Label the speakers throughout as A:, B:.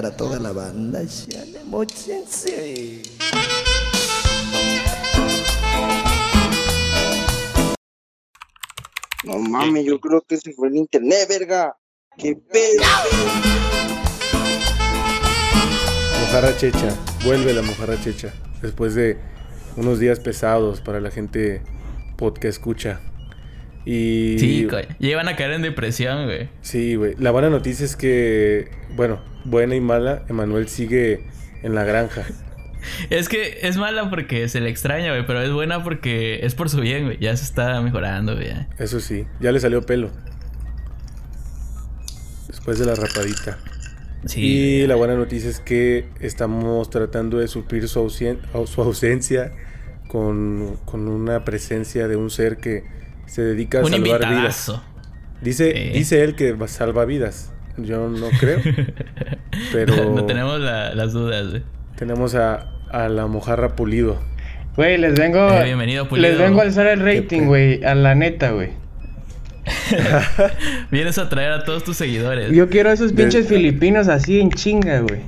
A: para toda la banda.
B: No mames, yo creo que se fue el internet, verga. ¡Qué pedo!
C: Mojarra Checha, vuelve la Mojarra Checha. Después de unos días pesados para la gente podcast escucha. Y.
D: Sí, güey. Ya a caer en depresión, güey.
C: Sí, güey. La buena noticia es que, bueno, buena y mala, Emanuel sigue en la granja.
D: Es que es mala porque se le extraña, güey, pero es buena porque es por su bien, güey. Ya se está mejorando, güey.
C: Eso sí, ya le salió pelo. Después de la rapadita. Sí. Y la buena noticia es que estamos tratando de suplir su, su ausencia con, con, una presencia de un ser que se dedica a salvar vidas. Dice, dice él que salva vidas. Yo no creo. pero.
D: no tenemos las dudas, güey.
C: Tenemos a, a la mojarra pulido.
E: Güey, les vengo.
D: Eh, bienvenido, pulido.
E: Les vengo a alzar el rating, güey. A la neta, güey.
D: Vienes a traer a todos tus seguidores.
E: Yo quiero a esos pinches filipinos así en chinga, güey.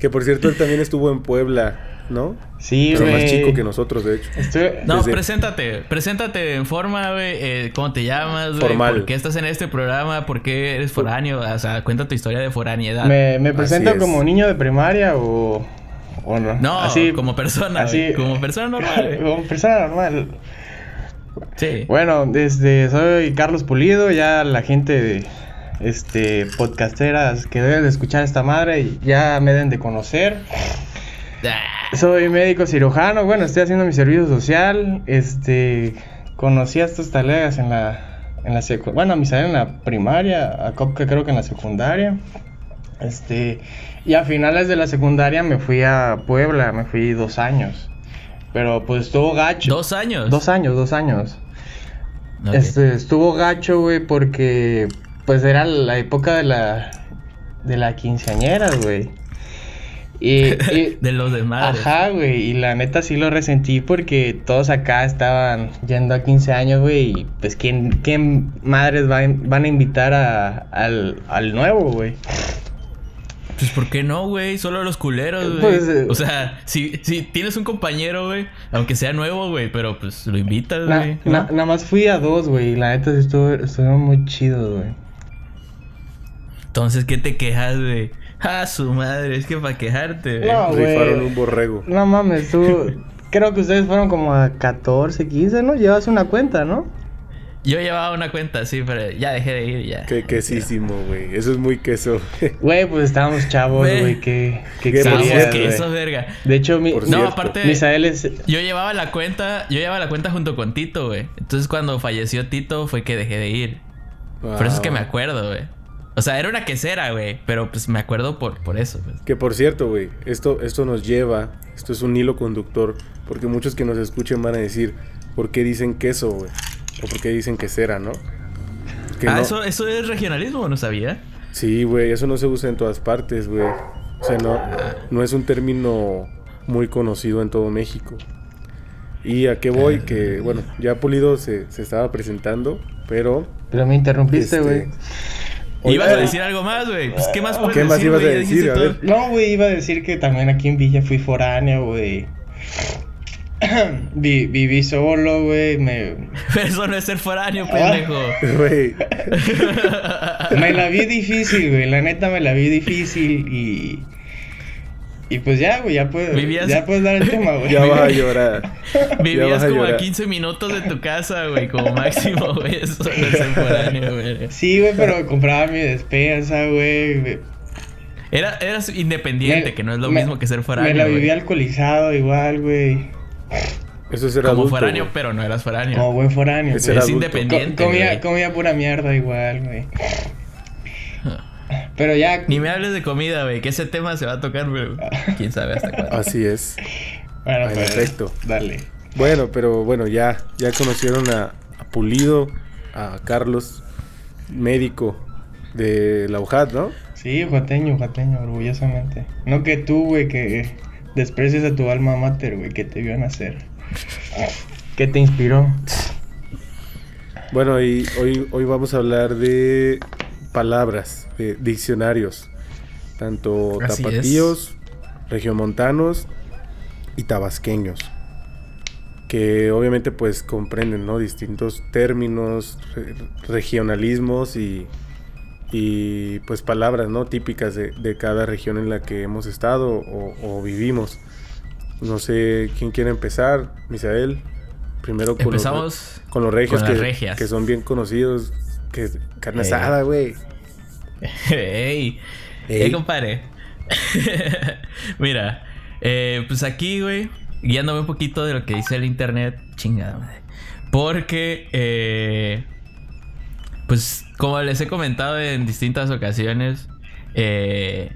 C: que por cierto, él también estuvo en Puebla, ¿no?
E: Sí,
C: Pero más chico que nosotros, de hecho.
D: No, preséntate. Preséntate en forma, güey. Eh, ¿Cómo te llamas, güey?
C: Formal.
D: ¿Por qué estás en este programa? ¿Por qué eres foráneo? O sea, cuenta tu historia de foraniedad.
E: ¿Me, me presento como niño de primaria o...? o no?
D: No, así, como persona, así, Como persona normal,
E: Como persona normal. Sí. Bueno, desde soy Carlos Pulido, ya la gente de este podcasteras que deben de escuchar esta madre ya me deben de conocer. Ah. Soy médico cirujano, bueno, estoy haciendo mi servicio social, este conocí a estos talegas en la en la bueno, a mi en la primaria, a Copca creo que en la secundaria. Este, y a finales de la secundaria me fui a Puebla, me fui dos años. Pero pues estuvo gacho.
D: ¿Dos años?
E: Dos años, dos años. Este, estuvo gacho, güey, porque pues era la época de la de la quinceañera, güey.
D: Y, de los demás.
E: Ajá, güey. Y la neta sí lo resentí porque todos acá estaban yendo a 15 años, güey. Y pues, ¿quién, quién madres van, van a invitar a, al, al nuevo, güey?
D: Pues, ¿por qué no, güey? Solo los culeros, güey. Pues, eh, o sea, si, si tienes un compañero, güey, aunque sea nuevo, güey, pero pues lo invitas, güey.
E: nada más fui a dos, güey. Y la neta estuvo, estuvo muy chido, güey.
D: Entonces, ¿qué te quejas, güey? Ah, su madre, es que para quejarte,
C: güey. No, Rifaron un borrego.
E: No mames, tú. creo que ustedes fueron como a 14, 15, ¿no? Llevas una cuenta, ¿no?
D: Yo llevaba una cuenta, sí, pero ya dejé de ir ya.
C: Qué quesísimo, güey. Eso es muy queso.
E: Güey, pues estábamos chavos, güey. Qué,
D: qué, qué queso, verga.
E: De hecho, mi,
D: no, aparte, Misael es... yo llevaba la cuenta, yo llevaba la cuenta junto con Tito, güey. Entonces cuando falleció Tito fue que dejé de ir. Por eso es que me acuerdo, güey. O sea, era una quesera, güey. Pero pues me acuerdo por, por eso. Pues.
C: Que por cierto, güey, esto, esto nos lleva, esto es un hilo conductor. Porque muchos que nos escuchen van a decir, ¿por qué dicen queso, güey? O por qué dicen que cera, ¿no?
D: ah, Eso, eso es regionalismo, ¿no sabía?
C: Sí, güey, eso no se usa en todas partes, güey. O sea, no, no es un término muy conocido en todo México. ¿Y a qué voy? Que, bueno, ya Pulido se, se estaba presentando, pero...
E: Pero me interrumpiste, güey. Este,
D: Ibas a decir algo más, güey. Pues, ¿qué más puedes
C: ¿Qué más ibas a decir? A ver.
E: No, güey, iba a decir que también aquí en Villa fui foráneo, güey. viví solo, güey. Me...
D: Pero eso no es ser foráneo, pendejo.
C: Güey.
E: me la vi difícil, güey. La neta me la vi difícil y. Y pues ya, güey, ya puedes, ya puedes dar el tema, güey.
C: Ya vas a llorar.
D: Vivías como a 15 minutos de tu casa, güey, como máximo, güey. Eso no es ser foráneo, güey.
E: Sí, güey, pero compraba mi despensa, güey.
D: Era, eras independiente, que no es lo mismo que ser foráneo.
E: Me la vivía alcoholizado igual, güey.
C: Eso es ser
D: Como foráneo, pero no eras foráneo.
E: Como buen foráneo.
D: Es, es independiente.
E: comía, comía, pura mierda igual, güey. Pero ya.
D: Ni me hables de comida, güey. Que ese tema se va a tocar, güey. Quién sabe hasta cuándo.
C: Así es.
E: Bueno, perfecto. Pues, dale.
C: Bueno, pero bueno, ya, ya conocieron a, a Pulido, a Carlos, médico de la UJAT, ¿no?
E: Sí, ujateño, ujateño, orgullosamente. No que tú, güey, que desprecias a tu alma mater, güey, que te vio nacer. ¿Qué te inspiró?
C: Bueno, y hoy, hoy vamos a hablar de palabras, de diccionarios, tanto tapatíos, regiomontanos y tabasqueños, que obviamente pues comprenden, ¿no? Distintos términos, regionalismos y, y pues palabras, ¿no? Típicas de, cada región en la que hemos estado o, vivimos. No sé quién quiere empezar, Misael. Primero con,
D: Empezamos
C: los, con los regios que, que, son bien conocidos. Que carne asada, güey.
D: Ey, ey, compadre. Mira, eh, pues aquí, güey, guiándome un poquito de lo que dice el internet, chingada madre. Porque, eh, pues, como les he comentado en distintas ocasiones, eh,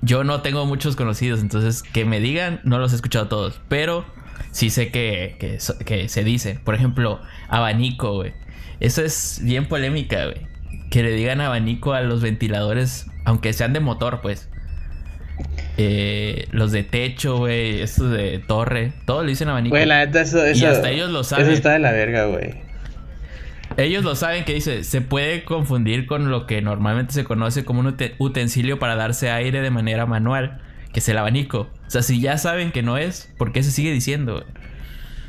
D: yo no tengo muchos conocidos, entonces que me digan, no los he escuchado todos, pero sí sé que, que, que se dice. Por ejemplo, abanico, güey. Eso es bien polémica, güey. Que le digan abanico a los ventiladores, aunque sean de motor, pues. Eh, los de techo, güey, estos de torre, todo le dicen abanico.
E: Güey, la neta, eso,
D: y hasta ellos lo saben.
E: Eso está de la verga, güey.
D: Ellos lo saben que dice, se puede confundir con lo que normalmente se conoce como un utensilio para darse aire de manera manual, que es el abanico. O sea, si ya saben que no es, ¿por qué se sigue diciendo?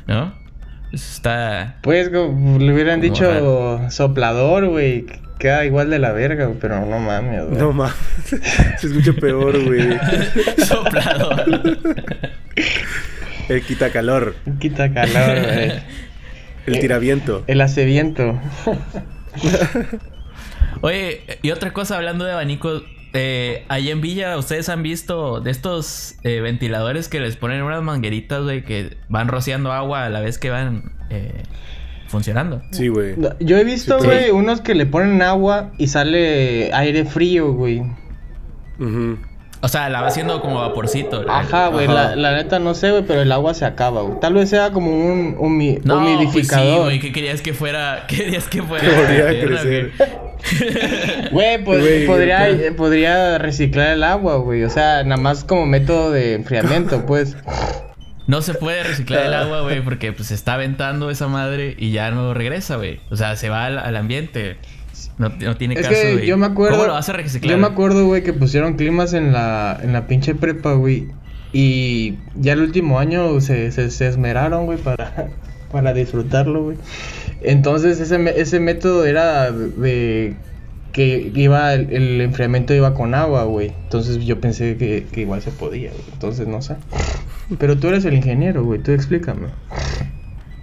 D: ¿No? Está.
E: Pues le hubieran dicho soplador, güey. Queda igual de la verga, pero no mames,
C: güey. No mames. Se escucha peor, güey.
D: soplador.
C: El quitacalor.
E: El quitacalor, güey.
C: El tiraviento.
E: El haceviento.
D: Oye, y otra cosa hablando de abanicos, eh, ahí en Villa, ¿ustedes han visto de estos eh, ventiladores que les ponen unas mangueritas, güey, que van rociando agua a la vez que van eh, funcionando?
C: Sí, güey.
E: Yo he visto, güey, unos que le ponen agua y sale aire frío, güey.
D: O sea, la va haciendo como vaporcito.
E: Ajá, güey. La, neta no sé, güey, pero el agua se acaba, güey. Tal vez sea como un humidificador. Pues sí,
D: güey. ¿Qué querías que fuera? ¿Qué querías que fuera?
C: Que podría crecer.
E: Güey, pues, podría, podría reciclar el agua, güey. O sea, nada más como método de enfriamiento, pues.
D: No se puede reciclar el agua, güey, porque pues se está aventando esa madre y ya no regresa, güey. O sea, se va al ambiente. No, tiene
E: es
D: caso,
E: que yo me acuerdo. ¿Cómo lo vas a reciclar? Yo me acuerdo, güey, que pusieron climas en la, en la pinche prepa, güey. Y ya el último año se, se, esmeraron, güey, para, para disfrutarlo, güey. Entonces ese, ese método era de que iba el, enfriamiento iba con agua, güey. Entonces yo pensé que, que igual se podía, güey. Entonces no sé. Pero tú eres el ingeniero, güey. Tú explícame.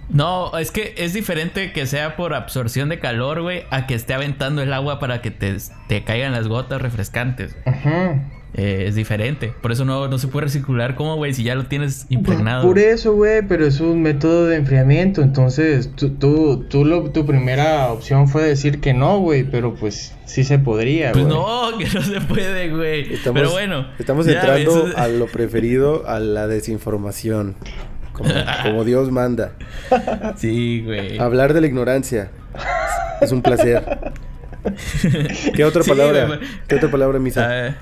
D: No, es que es diferente que sea por absorción de calor, güey, a que esté aventando el agua para que te, te caigan las gotas refrescantes. Ajá. Eh, es diferente. Por eso no, no se puede recircular como, güey, si ya lo tienes impregnado.
E: Por, eso, güey, pero es un método de enfriamiento. Entonces, tú, tú, tú lo, tu primera opción fue decir que no, güey, pero pues sí se podría,
D: pues güey. Pues no, que no se puede, güey. pero bueno.
C: Estamos entrando a lo preferido, a la desinformación. Como, Dios manda.
D: Sí, güey.
C: Hablar de la ignorancia es un placer. ¿Qué otra palabra? ¿Qué otra palabra, Misa?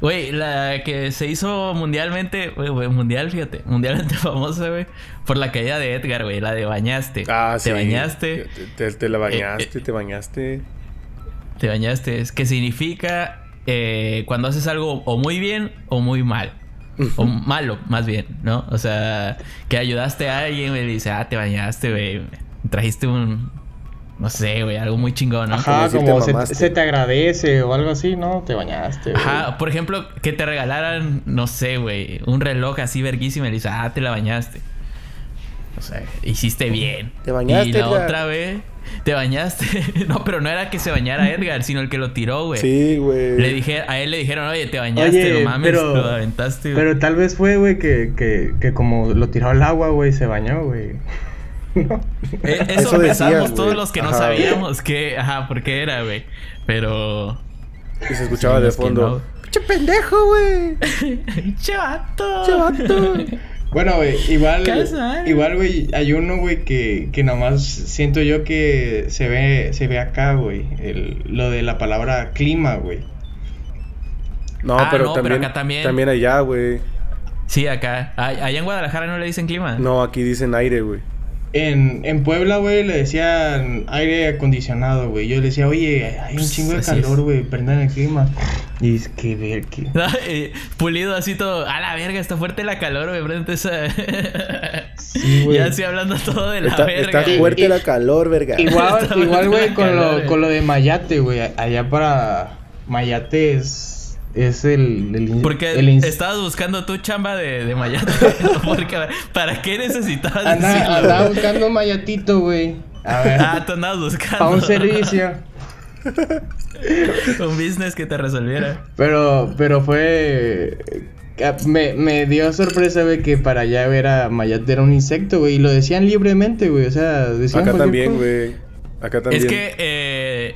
D: Güey, la que se hizo mundialmente, güey, mundial, fíjate, mundialmente famosa, güey, por la caída de Edgar, güey, la de bañaste.
C: Ah,
D: te Bañaste.
C: Te, la bañaste, eh, te bañaste.
D: Te bañaste. Es que significa eh, cuando haces algo o muy bien o muy mal o malo, más bien, ¿no? O sea, que ayudaste a alguien, y dice, ah, te bañaste, güey. Trajiste un. No sé, güey, algo muy chingón, ¿no?
E: Ajá, como, se, te agradece o algo así, ¿no? Te bañaste.
D: Ajá, por ejemplo, que te regalaran, no sé, güey, un reloj así verguísimo y le dices, ah, te la bañaste. O sea, hiciste bien.
C: Te bañaste.
D: Y la otra vez. Te bañaste. no, pero no era que se bañara Edgar, sino el que lo tiró, güey.
C: Sí, güey.
D: Le dije, a él le dijeron, oye, te bañaste, no mames, pero, lo aventaste,
E: Pero tal vez fue, güey, que, que, que como lo tiró al agua, güey, se bañó, güey.
D: Eh, eso, pensamos todos los que no sabíamos que, ajá, por qué era, güey. Pero.
C: Y se escuchaba de fondo.
E: ¡Pinche pendejo, güey!
D: ¡Che vato!
E: ¡Che vato! Bueno, güey, igual, igual, güey, hay uno, güey, que, que nomás siento yo que se ve, se ve acá, güey, lo de la palabra clima, güey.
C: No, ah, pero, también, acá también. También allá, güey.
D: Sí, acá. Allá en Guadalajara no le dicen clima.
C: No, aquí dicen aire, güey.
E: En, en Puebla, güey, le decían aire acondicionado, güey. Yo le decía, oye, hay un chingo de calor, güey, prendan el clima. Y es que ver que.
D: pulido así todo. A la verga, está fuerte la calor, güey. Prende esa. Sí, güey. Ya estoy hablando todo de la verga.
C: Está fuerte la calor, verga.
E: Igual, igual, güey, con, lo, con lo de Mayate, güey. Allá para Mayate es es el, el
D: Porque estabas buscando tu chamba de, de mayate. ¿para qué necesitabas
E: Andaba buscando mayatito, güey.
D: A ver. Ah, tú andabas buscando.
E: Para un servicio.
D: un business que te resolviera.
E: Pero, pero fue. Me, me dio sorpresa, güey, que para allá ver a Mayate era un insecto, güey. Y lo decían libremente, güey. O sea, decían.
C: Acá también, güey. Acá también.
D: Es que, eh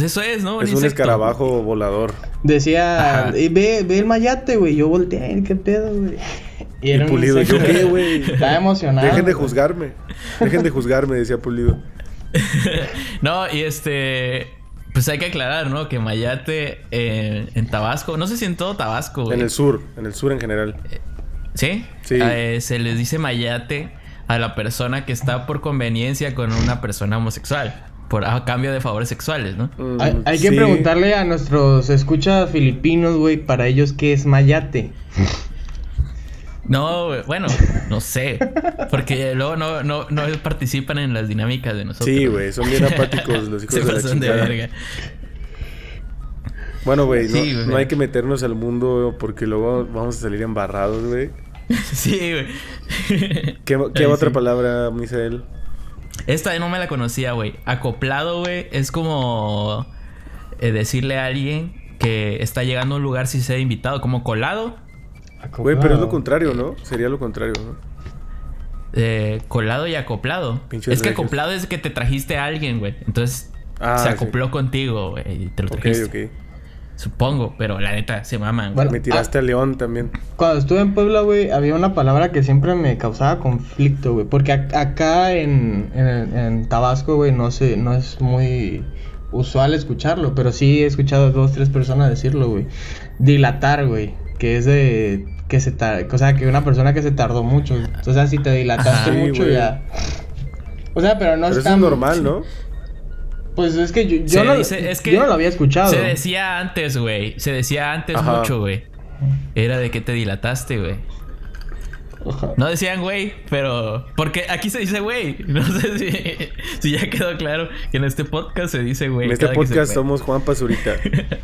D: pues eso es, ¿no?
C: es un escarabajo volador.
E: Decía, ve, ve el mayate, güey. Yo volteé, qué pedo, güey.
C: Y, era Pulido, ¿yo qué, güey?
E: Estaba emocionado.
C: Dejen de juzgarme. Dejen de juzgarme, decía Pulido.
D: no, y este. Pues hay que aclarar, ¿no? Que Mayate en Tabasco, no sé si en todo Tabasco, güey.
C: En el sur, en el sur en general.
D: ¿Sí?
C: Sí.
D: Eh, se les dice Mayate a la persona que está por conveniencia con una persona homosexual por a cambio de favores sexuales, ¿no?
E: Mm, hay, que preguntarle a nuestros escuchas filipinos, güey, para ellos qué es mayate.
D: No, bueno, no sé. Porque luego no, no, no participan en las dinámicas de nosotros.
C: Sí, güey, son bien apáticos los hijos de la chingada. De verga. Bueno, güey, no, hay que meternos al mundo porque luego vamos a salir embarrados, güey.
D: Sí, güey.
C: ¿Qué, qué otra palabra, Misael?
D: Esta no me la conocía, güey. Acoplado, güey, es como eh, decirle a alguien que está llegando a un lugar si sea invitado, como colado.
C: Güey, pero es lo contrario, ¿no? Sería lo contrario, ¿no?
D: Eh, colado y acoplado. es que acoplado es que te trajiste a alguien, güey. Entonces ah, se acopló contigo, güey, y te lo trajiste. Ok, ok. Supongo, pero la neta se maman.
C: Bueno, me tiraste a León también.
E: Cuando estuve en Puebla, güey, había una palabra que siempre me causaba conflicto, güey. Porque acá en, en, Tabasco, güey, no, sé, no es muy usual escucharlo. Pero sí he escuchado a dos, tres personas decirlo, güey. Dilatar, güey. Que es de... Que se o sea, que una persona que se tardó mucho. O sea, si te dilataste mucho ya... O sea, pero no
C: pero es tan... normal, ¿no?
E: Pues es que yo, no, es que yo no lo había escuchado.
D: Se decía antes, güey. Se decía antes mucho, güey. Era de que te dilataste, güey. No decían güey, pero. Porque aquí se dice güey. No sé si, si, ya quedó claro que en este podcast se dice güey.
C: En este podcast somos Juan Pazurita.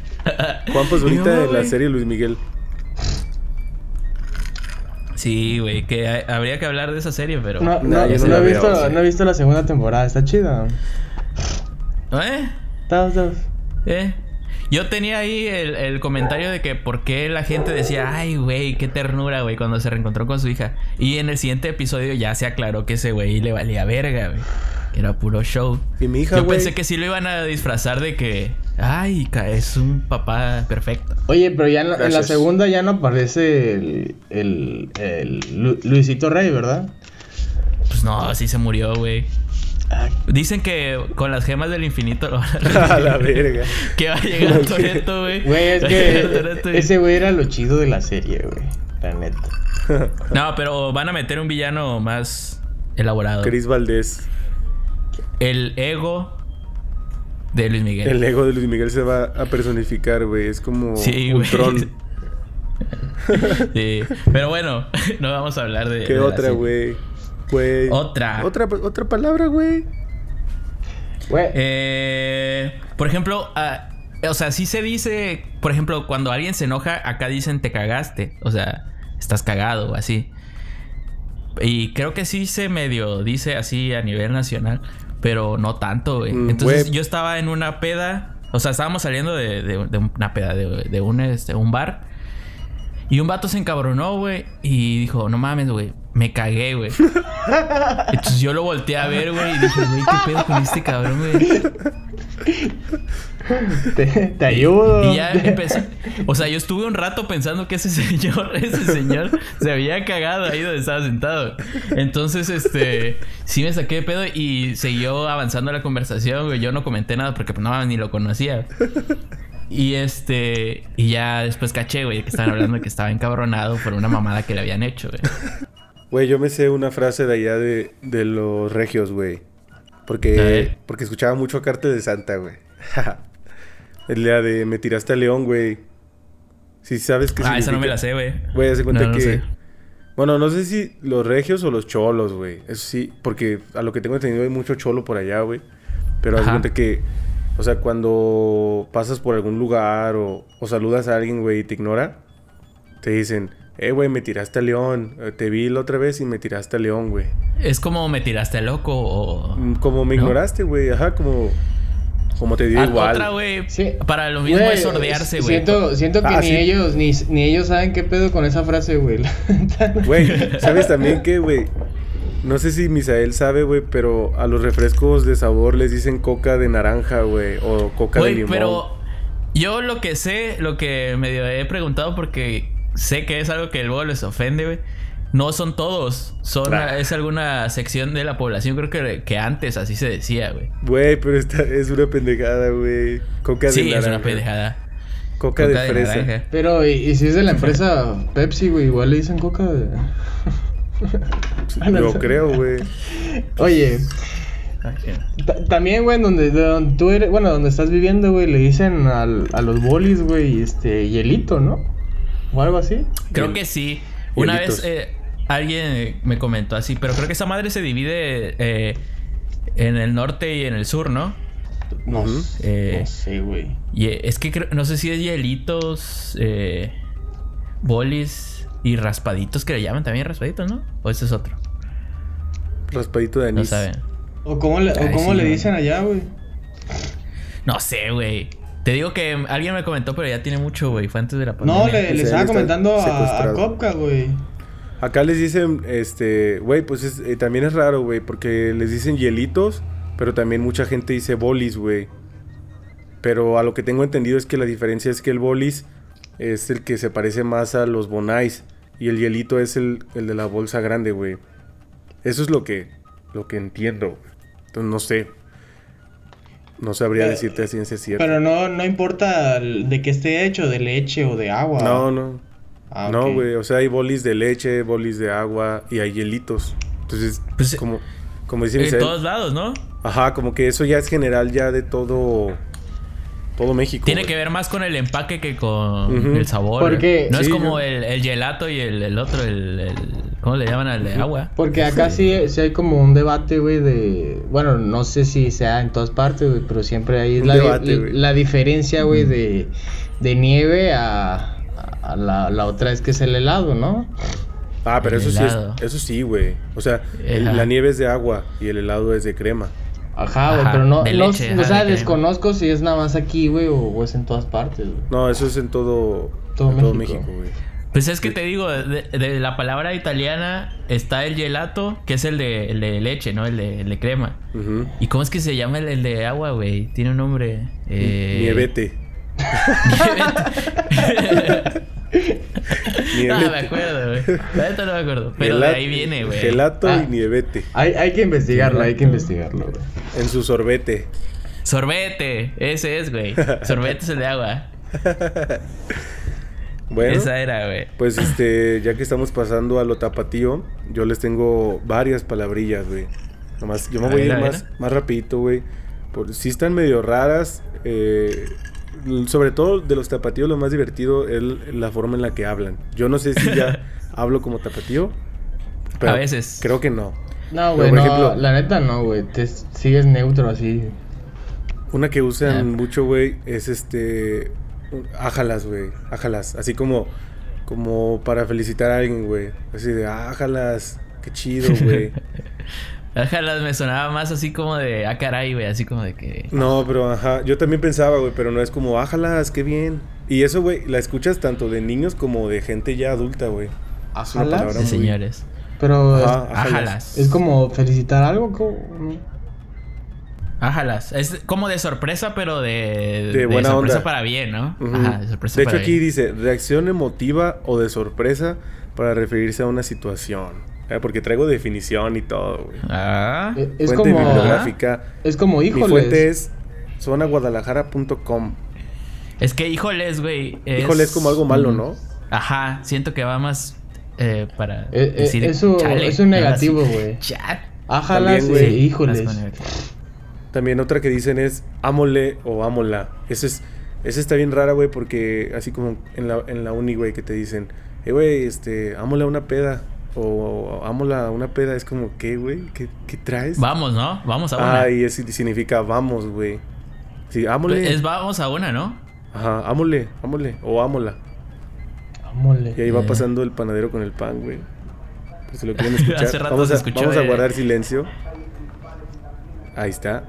C: Juan Pazurita de la serie Luis Miguel.
D: Sí, güey, que habría que hablar de esa serie, pero.
E: No, no, he, visto, no he visto la segunda temporada, está chida.
D: ¿Eh? ¿Eh? Yo tenía ahí el, comentario de que por qué la gente decía, ay, güey, qué ternura, güey, cuando se reencontró con su hija. Y en el siguiente episodio ya se aclaró que ese güey le valía verga, güey. Que era puro show.
C: Y mi hija,
D: Yo pensé que sí lo iban a disfrazar de que, ay, es un papá perfecto.
E: Oye, pero ya en la, segunda ya no aparece el, el, el Luisito Rey, ¿verdad?
D: Pues no, así se murió, güey. Dicen que con las gemas del infinito lo
C: van a... a la verga.
D: que va a llegar Toreto, güey.
E: Güey, es que ese güey era lo chido de la serie, güey. La neta.
D: No, pero van a meter un villano más elaborado.
C: Cris Valdés.
D: El ego de Luis Miguel.
C: El ego de Luis Miguel se va a personificar, güey. Es como sí, un tron.
D: sí. Pero bueno, no vamos a hablar de.
C: ¿Qué otra, güey?
D: Otra.
C: Otra, otra palabra, güey.
D: Eh, por ejemplo, ah, o sea, sí se dice, por ejemplo, cuando alguien se enoja, acá dicen te cagaste. O sea, estás cagado o así. Y creo que sí se medio dice así a nivel nacional, pero no tanto, güey. Mm, Entonces yo estaba en una peda, o sea, estábamos saliendo de, una peda, de, un, este, un bar. Y un vato se encabronó, güey, y dijo, no mames, güey, me cagué, güey. Entonces yo lo volteé a ver, güey, y dije, güey, ¿qué pedo con este cabrón, güey?
E: Te, ayudo.
D: Y ya empecé. O sea, yo estuve un rato pensando que ese señor, ese señor, se había cagado ahí donde estaba sentado. Entonces, este, sí me saqué de pedo y siguió avanzando la conversación, güey. Yo no comenté nada porque pues, no, ni lo conocía. Y este, y ya después caché, güey, que estaban hablando que estaba encabronado por una mamada que le habían hecho, güey.
C: Güey, yo me sé una frase de allá de, de los regios, güey. Porque, porque escuchaba mucho Carte de Santa, güey. El día de me tiraste a León, güey. Si sabes
D: que Ah, esa no me la sé, güey.
C: Güey, hace cuenta que. Bueno, no sé si los regios o los cholos, güey. Eso sí, porque a lo que tengo entendido hay mucho cholo por allá, güey. Pero hace cuenta que. O sea, cuando pasas por algún lugar o, o saludas a alguien, güey, y te ignora, te dicen, eh, güey, me tiraste a León. Eh, te vi la otra vez y me tiraste a León, güey.
D: Es como me tiraste a loco o...
C: Mm, como me ignoraste, güey. Ajá, como... Como te dio igual.
D: Otra, güey. Sí. Para lo mismo es sordearse, güey.
E: Siento, siento que ah, ni ellos, ni, ni, ellos saben qué pedo con esa frase, güey.
C: Güey, ¿sabes también qué, güey? No sé si Misael sabe, güey, pero a los refrescos de sabor les dicen coca de naranja, güey, o coca de limón. pero
D: yo lo que sé, lo que medio he preguntado porque sé que es algo que luego les ofende, güey. No son todos, son es alguna sección de la población, creo que, que antes así se decía, güey.
C: Güey, pero esta es una pendejada, güey. Coca
D: sí, de naranja. Sí, es una pendejada.
C: Coca, de, fresa.
E: Pero, ¿y, si es de la empresa Pepsi, güey? Igual le dicen coca de...
C: Yo creo, güey.
E: Oye, también, güey, donde, donde, tú eres, bueno, donde estás viviendo, güey, le dicen al, a los bolis, güey, este, hielito, ¿no? ¿O algo así?
D: Creo que sí. Una vez eh, alguien me comentó así, pero creo que esa madre se divide eh, en el norte y en el sur, ¿no?
E: No, eh, no sé, güey.
D: Y es que no sé si es hielitos, bolis y raspaditos que le llaman también raspaditos, ¿no? ¿O ese es otro?
C: Raspadito de anís.
D: No saben.
E: ¿O cómo le, o cómo le dicen allá, güey?
D: No sé, güey. Te digo que alguien me comentó, pero ya tiene mucho, güey. Fue antes de la pandemia.
E: No, le, estaba comentando a, a Kopka, güey.
C: Acá les dicen, este, güey, pues eh, también es raro, güey, porque les dicen hielitos, pero también mucha gente dice bolis, güey. Pero a lo que tengo entendido es que la diferencia es que el bolis es el que se parece más a los bonais y el hielito es el, el de la bolsa grande, güey. Eso es lo que, lo que entiendo. Entonces no sé. No sabría decirte a ciencia cierta.
E: Pero no, no importa de qué esté hecho, de leche o de agua.
C: No, no. Ah, no, güey. O sea, hay bolis de leche, bolis de agua y hay hielitos. Entonces, pues, como, como dicen...
D: En todos lados, ¿no?
C: Ajá, como que eso ya es general ya de todo... Todo México.
D: Tiene que ver más con el empaque que con el sabor. Porque... No es como el, el, gelato y el, el otro, el ¿Cómo le llaman al de agua?
E: Porque acá sí, sí hay como un debate, güey, de... Bueno, no sé si sea en todas partes, güey, pero siempre hay la, la, diferencia, güey, de, de nieve a, a la, la, otra es que es el helado, ¿no?
C: Ah, pero eso sí, es, eso sí, güey. O sea, la nieve es de agua y el helado es de crema.
E: Ajá, güey, pero no, no o sea, desconozco si es nada más aquí, güey, o, es en todas partes, güey.
C: No, eso es en todo, todo México, México güey.
D: Pues es que te digo, de, la palabra italiana está el gelato, que es el de, leche, ¿no? El de, crema. ¿Y cómo es que se llama el, de agua, güey? Tiene un nombre.
C: Eh... Nievete.
D: no me acuerdo, güey. La neta no me acuerdo. Pero de ahí viene, güey.
C: Gelato y ah. nievete.
E: Hay, hay que investigarlo, hay que investigarlo, güey.
C: En su sorbete.
D: Sorbete, ese es, güey. Sorbete es el de agua.
C: Bueno,
D: esa era, güey.
C: Pues este, ya que estamos pasando a lo tapatío, yo les tengo varias palabrillas, güey. Nomás, yo me voy a, ir más, más rapidito, güey. Por, si están medio raras. Eh, sobre todo de los tapatíos, lo más divertido es la forma en la que hablan. Yo no sé si ya hablo como tapatío.
D: Pero a veces.
C: Creo que no.
E: No, güey, no, la neta no, güey. Te sigues neutro así.
C: Una que usan mucho, güey, es este ájalas, güey. Ájalas. Así como, como para felicitar a alguien, güey. Así de, ájalas. Qué chido, güey.
D: ájalas me sonaba más así como de, ah, caray, güey. Así como de que.
C: No, pero ajá. Yo también pensaba, güey, pero no es como, ájalas, qué bien. Y eso, güey, la escuchas tanto de niños como de gente ya adulta, güey.
D: Ájalas. De señores.
E: Pero. ájalas. Es como felicitar algo, como.
D: Ájalas. Es como de sorpresa, pero de, de, buena sorpresa para bien, ¿no?
C: Ajá, de sorpresa De hecho, aquí dice reacción emotiva o de sorpresa para referirse a una situación. Eh, porque traigo definición y todo, güey.
E: Ah. Eh, es como,
C: bibliográfica.
E: Es como híjoles.
C: Mi fuente es zonaguadalajara.com.
D: Es que híjoles, güey. Es...
C: Híjoles como algo malo, ¿no?
D: Ajá, siento que va más eh, para
E: eh, eh,
D: decir
E: eso,
D: chale,
E: es un negativo, güey. Ájalas,
C: También, güey.
E: güey, híjoles.
C: También otra que dicen es ámole o ámola. Esa es, esa está bien rara, güey, porque así como en la, en la uni, güey, que te dicen, eh, güey, este, ámola una peda. O ámola una peda. Es como, ¿qué, güey? ¿Qué, ¿Qué traes?
D: Vamos, ¿no? Vamos a una.
C: Ah, y eso significa vamos, güey. Sí, ámole.
D: Es vamos a una, ¿no?
C: Ajá, ámole, ámole. O ámola.
E: Ámole.
C: Y ahí va
D: Eh.
C: pasando el panadero con el pan, güey. Pues si lo quieren
D: Hace
C: escuchar.
D: rato
C: vamos
D: se
C: a,
D: escuchó,
C: vamos a guardar silencio. Ahí está.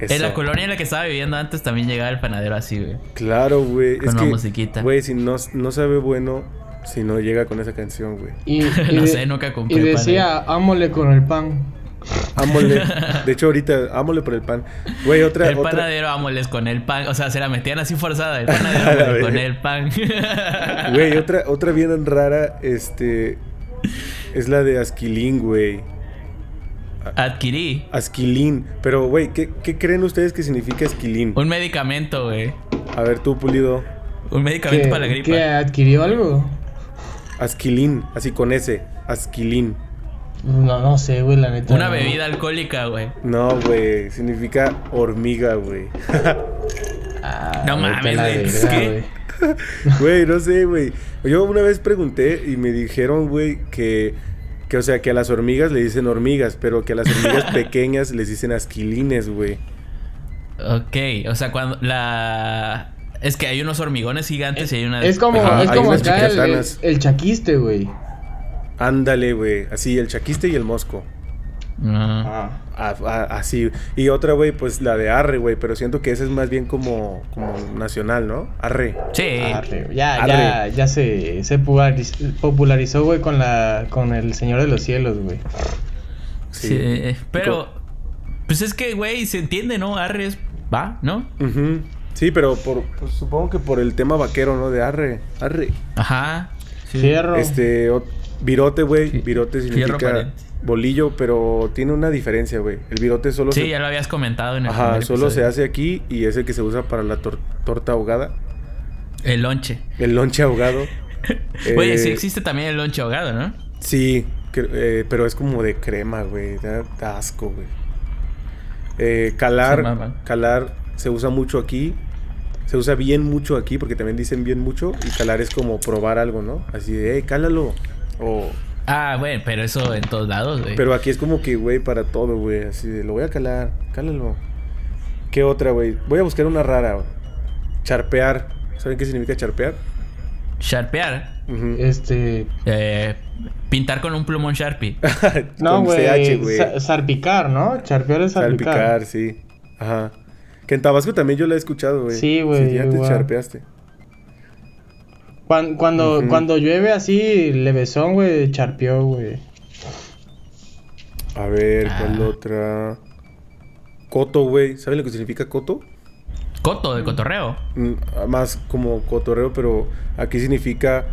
D: En la colonia en la que estaba viviendo antes también llegaba el panadero así, güey.
C: Claro, güey.
D: Con
C: Es
D: una
C: que,
D: musiquita.
C: güey, si no, no sabe bueno, si no llega con esa canción, güey.
E: Y, y
D: No
E: de-
D: sé, nunca compré
E: Y
D: pan
E: decía, ámole con el pan.
C: Ámole. De hecho, ahorita, ámole por el pan. Güey, otra.
D: El
C: otra...
D: panadero ámoles con el pan. O sea, se la metían así forzada. El panadero con el pan.
C: Güey, otra, otra bien rara, este. Es la de Asquilín, güey.
D: Adquirí
C: Asquilín. Pero, güey, ¿qué, qué creen ustedes que significa Asquilín?
D: un medicamento, güey.
C: A ver, tú, Pulido.
D: Un medicamento
E: ¿Que,
D: para la gripa.
E: que adquirió algo?
C: Asquilín, así con S. Asquilín.
E: No, no sé, güey, la neta.
D: Una
E: no.
D: bebida alcohólica, güey.
C: No, güey. Significa hormiga, güey.
E: Ah,
D: No mames,
E: la
D: güey,
E: verga,
D: es que-
E: güey.
C: Güey, no sé, güey. Yo una vez pregunté y me dijeron, güey, que, que, o sea, que a las hormigas le dicen hormigas, pero que a las hormigas pequeñas les dicen asquilines, güey.
D: Ok, o sea, cuando la... Es que hay unos hormigones gigantes y hay una...
E: Es como,
C: Ajá,
E: es como acá el, el, el chaquiste, güey.
C: Ándale, güey. Así, el chaquiste y el mosco.
D: Ah.
C: Así. Y otra, güey, pues la de arre, güey. Pero siento que esa es más bien como, como nacional, ¿no? Arre.
D: Sí.
E: Arre, ya,
C: Arre.
E: ya, ya se, se populariz- popularizó, güey, con la, con el Señor de los Cielos, güey.
C: Sí.
D: Sí, pero... Pues es que, güey, se entiende, ¿no? Arres, va, ¿no?
C: Sí, pero por, pues, supongo que por el tema vaquero, ¿no? De arre. Arre.
D: Ajá. Sí.
E: Fierro.
C: Este, o- virote, güey. Virote significa. Bolillo, pero tiene una diferencia, güey. El virote solo
D: Sí,
C: se...
D: ya lo habías comentado en el
C: Ajá, solo se hace aquí y es el que se usa para la tor- torta ahogada.
D: El lonche.
C: El lonche ahogado.
D: Oye,
C: Eh,
D: sí existe también el lonche ahogado, ¿no?
C: Sí, eh, pero es como de crema, güey. Da, da asco, güey. Eh, calar, calar se usa mucho aquí. Se usa bien mucho aquí porque también dicen bien mucho. Y calar es como probar algo, ¿no? Así de, hey, cálalo. O,
D: Ah, bueno, pero eso en todos lados, güey.
C: pero aquí es como que, güey, para todo, güey. Así de, lo voy a calar, cálalo. ¿Qué otra, güey? Voy a buscar una rara. güey. Charpear. ¿Saben qué significa charpear?
D: Sharpear.
C: Ujú.
E: Este.
D: Eh, pintar con un plumón Sharpie.
E: No,
C: Con
E: güey.
C: CH, güey.
E: sa- Salpicar, ¿no? Charpear es salpicar.
C: Salpicar, sí. Ajá. Que en Tabasco también yo la he escuchado, güey.
E: Sí, güey,
C: ya te charpeaste.
E: Cuan- Cuando,
C: Ujú.
E: cuando llueve así, levesón, güey, charpeó, güey.
C: A ver, ¿cuál
D: Ah.
C: otra? Coto, güey. ¿Saben lo que significa coto?
D: Coto de cotorreo.
C: Mm, Más como cotorreo, pero aquí significa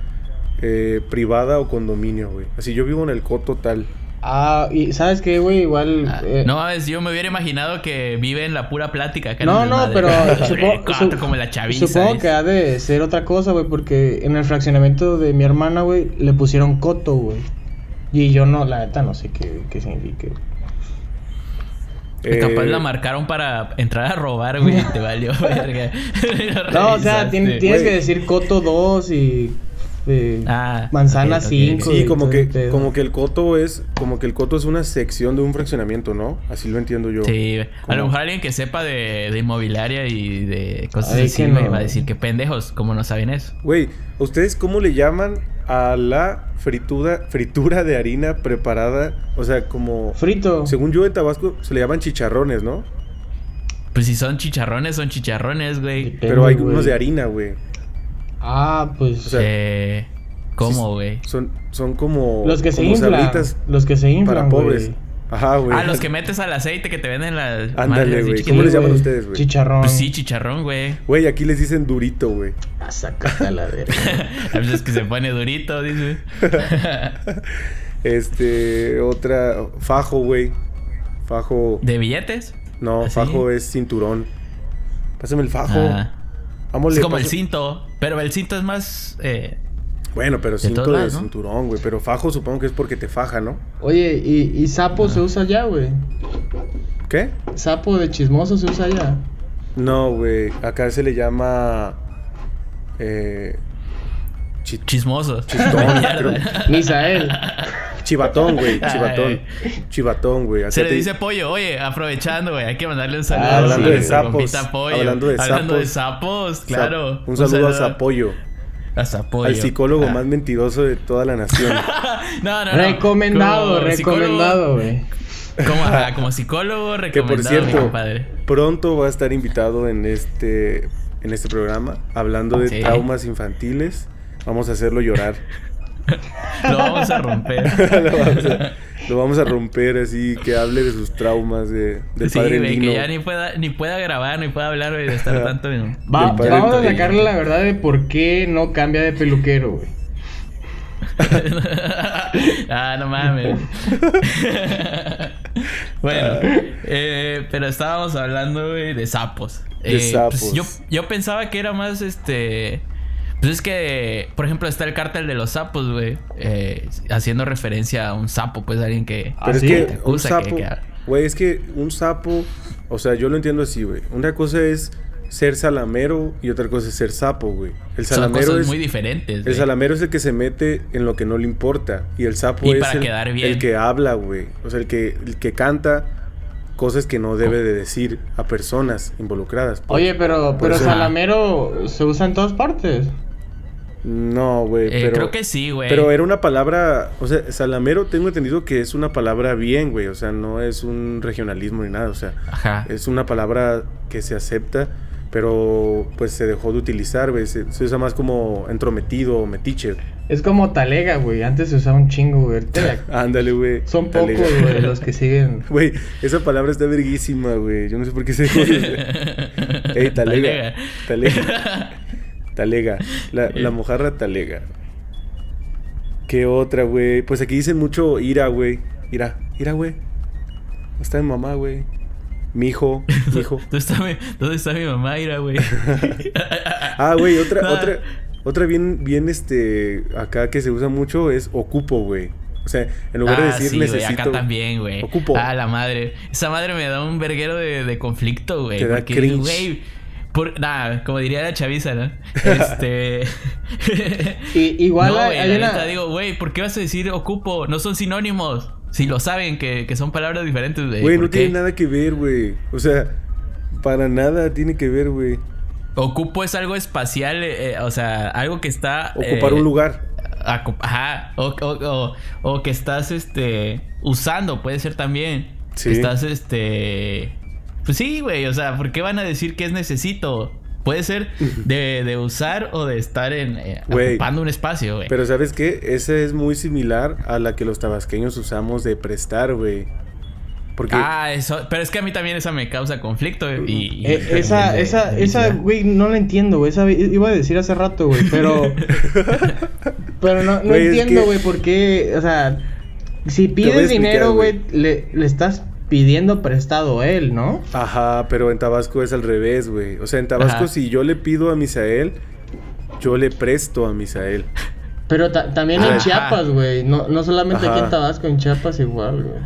C: eh, privada o condominio, güey. Así yo vivo en el coto tal.
E: Ah, y ¿sabes qué, güey? Igual.
D: Ah,
E: eh,
D: no mames, yo me hubiera imaginado que vive en la pura plática. acá
E: No, no, pero supongo, su-
D: como la chaviza.
E: supongo que ha de ser otra cosa, güey, porque en el fraccionamiento de mi hermana, güey, le pusieron coto, güey. Y yo no, la neta, no sé qué, qué significa.
C: Eh,
D: Capaz la marcaron para entrar a robar, güey. y Te valió, verga.
E: No, o sea, tien-
D: Revisaste.
E: tienes que decir coto 2 y eh,
D: Ah,
E: manzana
D: ok, ok,
E: 5.
C: Sí, como que, como que el coto es, como que el coto es una sección de un fraccionamiento, ¿no? Así lo entiendo yo.
D: Sí, a
C: Como-
D: lo mejor alguien que sepa de, de inmobiliaria y de cosas
E: Ay,
D: así me va a decir que pendejos, ¿cómo no saben eso?
C: Güey, ¿ustedes cómo le llaman a la fritura, fritura de harina preparada? O sea, como...
E: Frito.
C: Según yo en Tabasco se le llaman chicharrones, ¿no?
D: Pues si son chicharrones, son chicharrones, güey.
E: Depende,
C: Pero hay
E: güey.
C: unos de harina, güey.
E: Ah, pues.
C: O sea,
D: Eh, ¿Cómo, güey?
C: Son, son como...
E: los que se inflan. Los que se inflan.
C: para pobres.
E: güey.
C: Ajá, güey.
D: Ah, los que metes al aceite que te venden las
C: Ándale, güey. ¿Cómo les llaman ustedes, güey?
E: Chicharrón.
D: Pues sí, chicharrón, güey.
C: Güey, aquí les dicen durito, güey.
E: Ah, sácate a la verga.
D: A veces que se pone durito, dice.
C: Este, otra... Fajo, güey. Fajo...
D: ¿De billetes?
C: No,
D: ¿Así?
C: fajo es cinturón. Pásame el fajo.
D: Ah.
C: Vámonos,
D: es como el cinto, pero el cinto es más... Eh,
C: Bueno, pero cinto de, cinturón, güey. Pero fajo supongo que es porque te faja, ¿no?
E: Oye, ¿y, y sapo se usa ya, güey?
C: ¿Qué?
E: ¿Sapo de chismoso se usa ya?
C: No, güey. Acá se le llama. Eh,
D: chismoso.
E: Chistón. Misael.
C: Chivatón, güey. Chivatón. Chivatón, güey.
D: Se le dice pollo. Oye, aprovechando, güey. Hay que mandarle un saludo.
C: Ah, hablando, de sapos,
D: hablando de sapos. Hablando de sapos. claro.
C: Un saludo, a Zapollo.
D: A Zapollo.
C: Al psicólogo ah. más mentiroso de toda la nación.
E: no, no, no. Recomendado, recomendado, güey.
D: Como, como psicólogo recomendado,
C: Que por cierto, pronto va a estar invitado en este en este programa hablando de traumas infantiles. Vamos a hacerlo llorar.
D: lo vamos a romper.
C: lo, vamos a, romper así, que hable de sus traumas de, del
D: sí,
C: padre
D: que ya ni pueda, ni pueda grabar, ni pueda hablar, de estar tanto
E: vamos a sacarle la verdad de por qué no cambia de peluquero, güey.
D: ah, no mames. bueno, eh, pero estábamos hablando, de sapos.
C: De eh, pues, sapos.
D: yo, yo pensaba que era más este pues es que, por ejemplo, está el cártel de los sapos, güey. Eh, haciendo referencia a un sapo, pues alguien que.
C: Pero es que un sapo. Güey, es que un sapo. O sea, yo lo entiendo así, güey. Una cosa es ser salamero y otra cosa es ser sapo, güey. El salamero
D: Son
C: es
D: muy diferentes.
C: El salamero es el que se mete en lo que no le importa y el sapo es el, el, que habla, güey. O sea, el que el que canta cosas que no debe de decir a personas involucradas.
E: Pues. Oye, pero pero salamero se usa en todas partes.
C: No, güey,
D: eh,
C: pero...
D: Creo que sí, güey.
C: Pero era una palabra... O sea, salamero tengo entendido que es una palabra bien, güey. O sea, no es un regionalismo ni nada. O sea, es una palabra que se acepta, pero pues se dejó de utilizar, güey. Se, usa más como entrometido o metiche.
E: Es como talega, güey. Antes se usaba un chingo, güey.
C: Ándale, güey.
E: Son pocos, güey, los que siguen.
C: Güey, esa palabra está verguísima, güey. Yo no sé por qué se... Ey, talega. Talega. Talega. La, la mojarra talega. ¿Qué otra, güey? Pues aquí dicen mucho ira, güey. Ira, ira, güey. ¿Dónde está mi mamá, güey? Mi hijo, mi hijo.
D: ¿Dónde está mi, ¿Dónde está mi mamá, ira, güey?
C: ah, güey, otra, otra, otra bien, bien, este, acá que se usa mucho es ocupo, güey. O sea, en lugar de ah, decir sí, necesito.
D: acá también, güey.
C: Ocupo.
D: Ah, la madre. Esa madre me da un verguero de, de conflicto, güey.
C: Te da
D: porque, güey por, nada, como diría la chaviza, ¿no? Este.
E: y, igual
D: no, hay, una... digo, güey, ¿por qué vas a decir ocupo? No son sinónimos. Si lo saben, que, que son palabras diferentes, güey.
C: Güey, no tiene nada que ver, güey. O sea, para nada tiene que ver, güey.
D: Ocupo es algo espacial, eh, o sea, algo que está.
C: Ocupar un eh, lugar.
D: Ajá. O, o, o, que estás este usando, puede ser también.
C: Sí.
D: estás este pues sí, güey, o sea, ¿por qué van a decir que es necesito? Puede ser de, de usar o de estar en eh, ocupando un espacio, güey.
C: Pero ¿sabes qué? Esa es muy similar a la que los tabasqueños usamos de prestar, güey.
D: Porque... Ah, eso, pero es que a mí también esa me causa conflicto y...
E: Eh, esa, esa, esa, güey, no la entiendo, güey. Esa iba a decir hace rato, güey, pero... pero no, no entiendo, güey, por qué, o sea, si pides dinero, güey, le, le estás pidiendo prestado él, ¿no?
C: Ajá, pero en Tabasco es al revés, güey. O sea, en Tabasco si yo le pido a Misael, yo le presto a Misael.
E: Pero también en Chiapas, güey. No, no solamente aquí en Tabasco, en Chiapas igual, güey.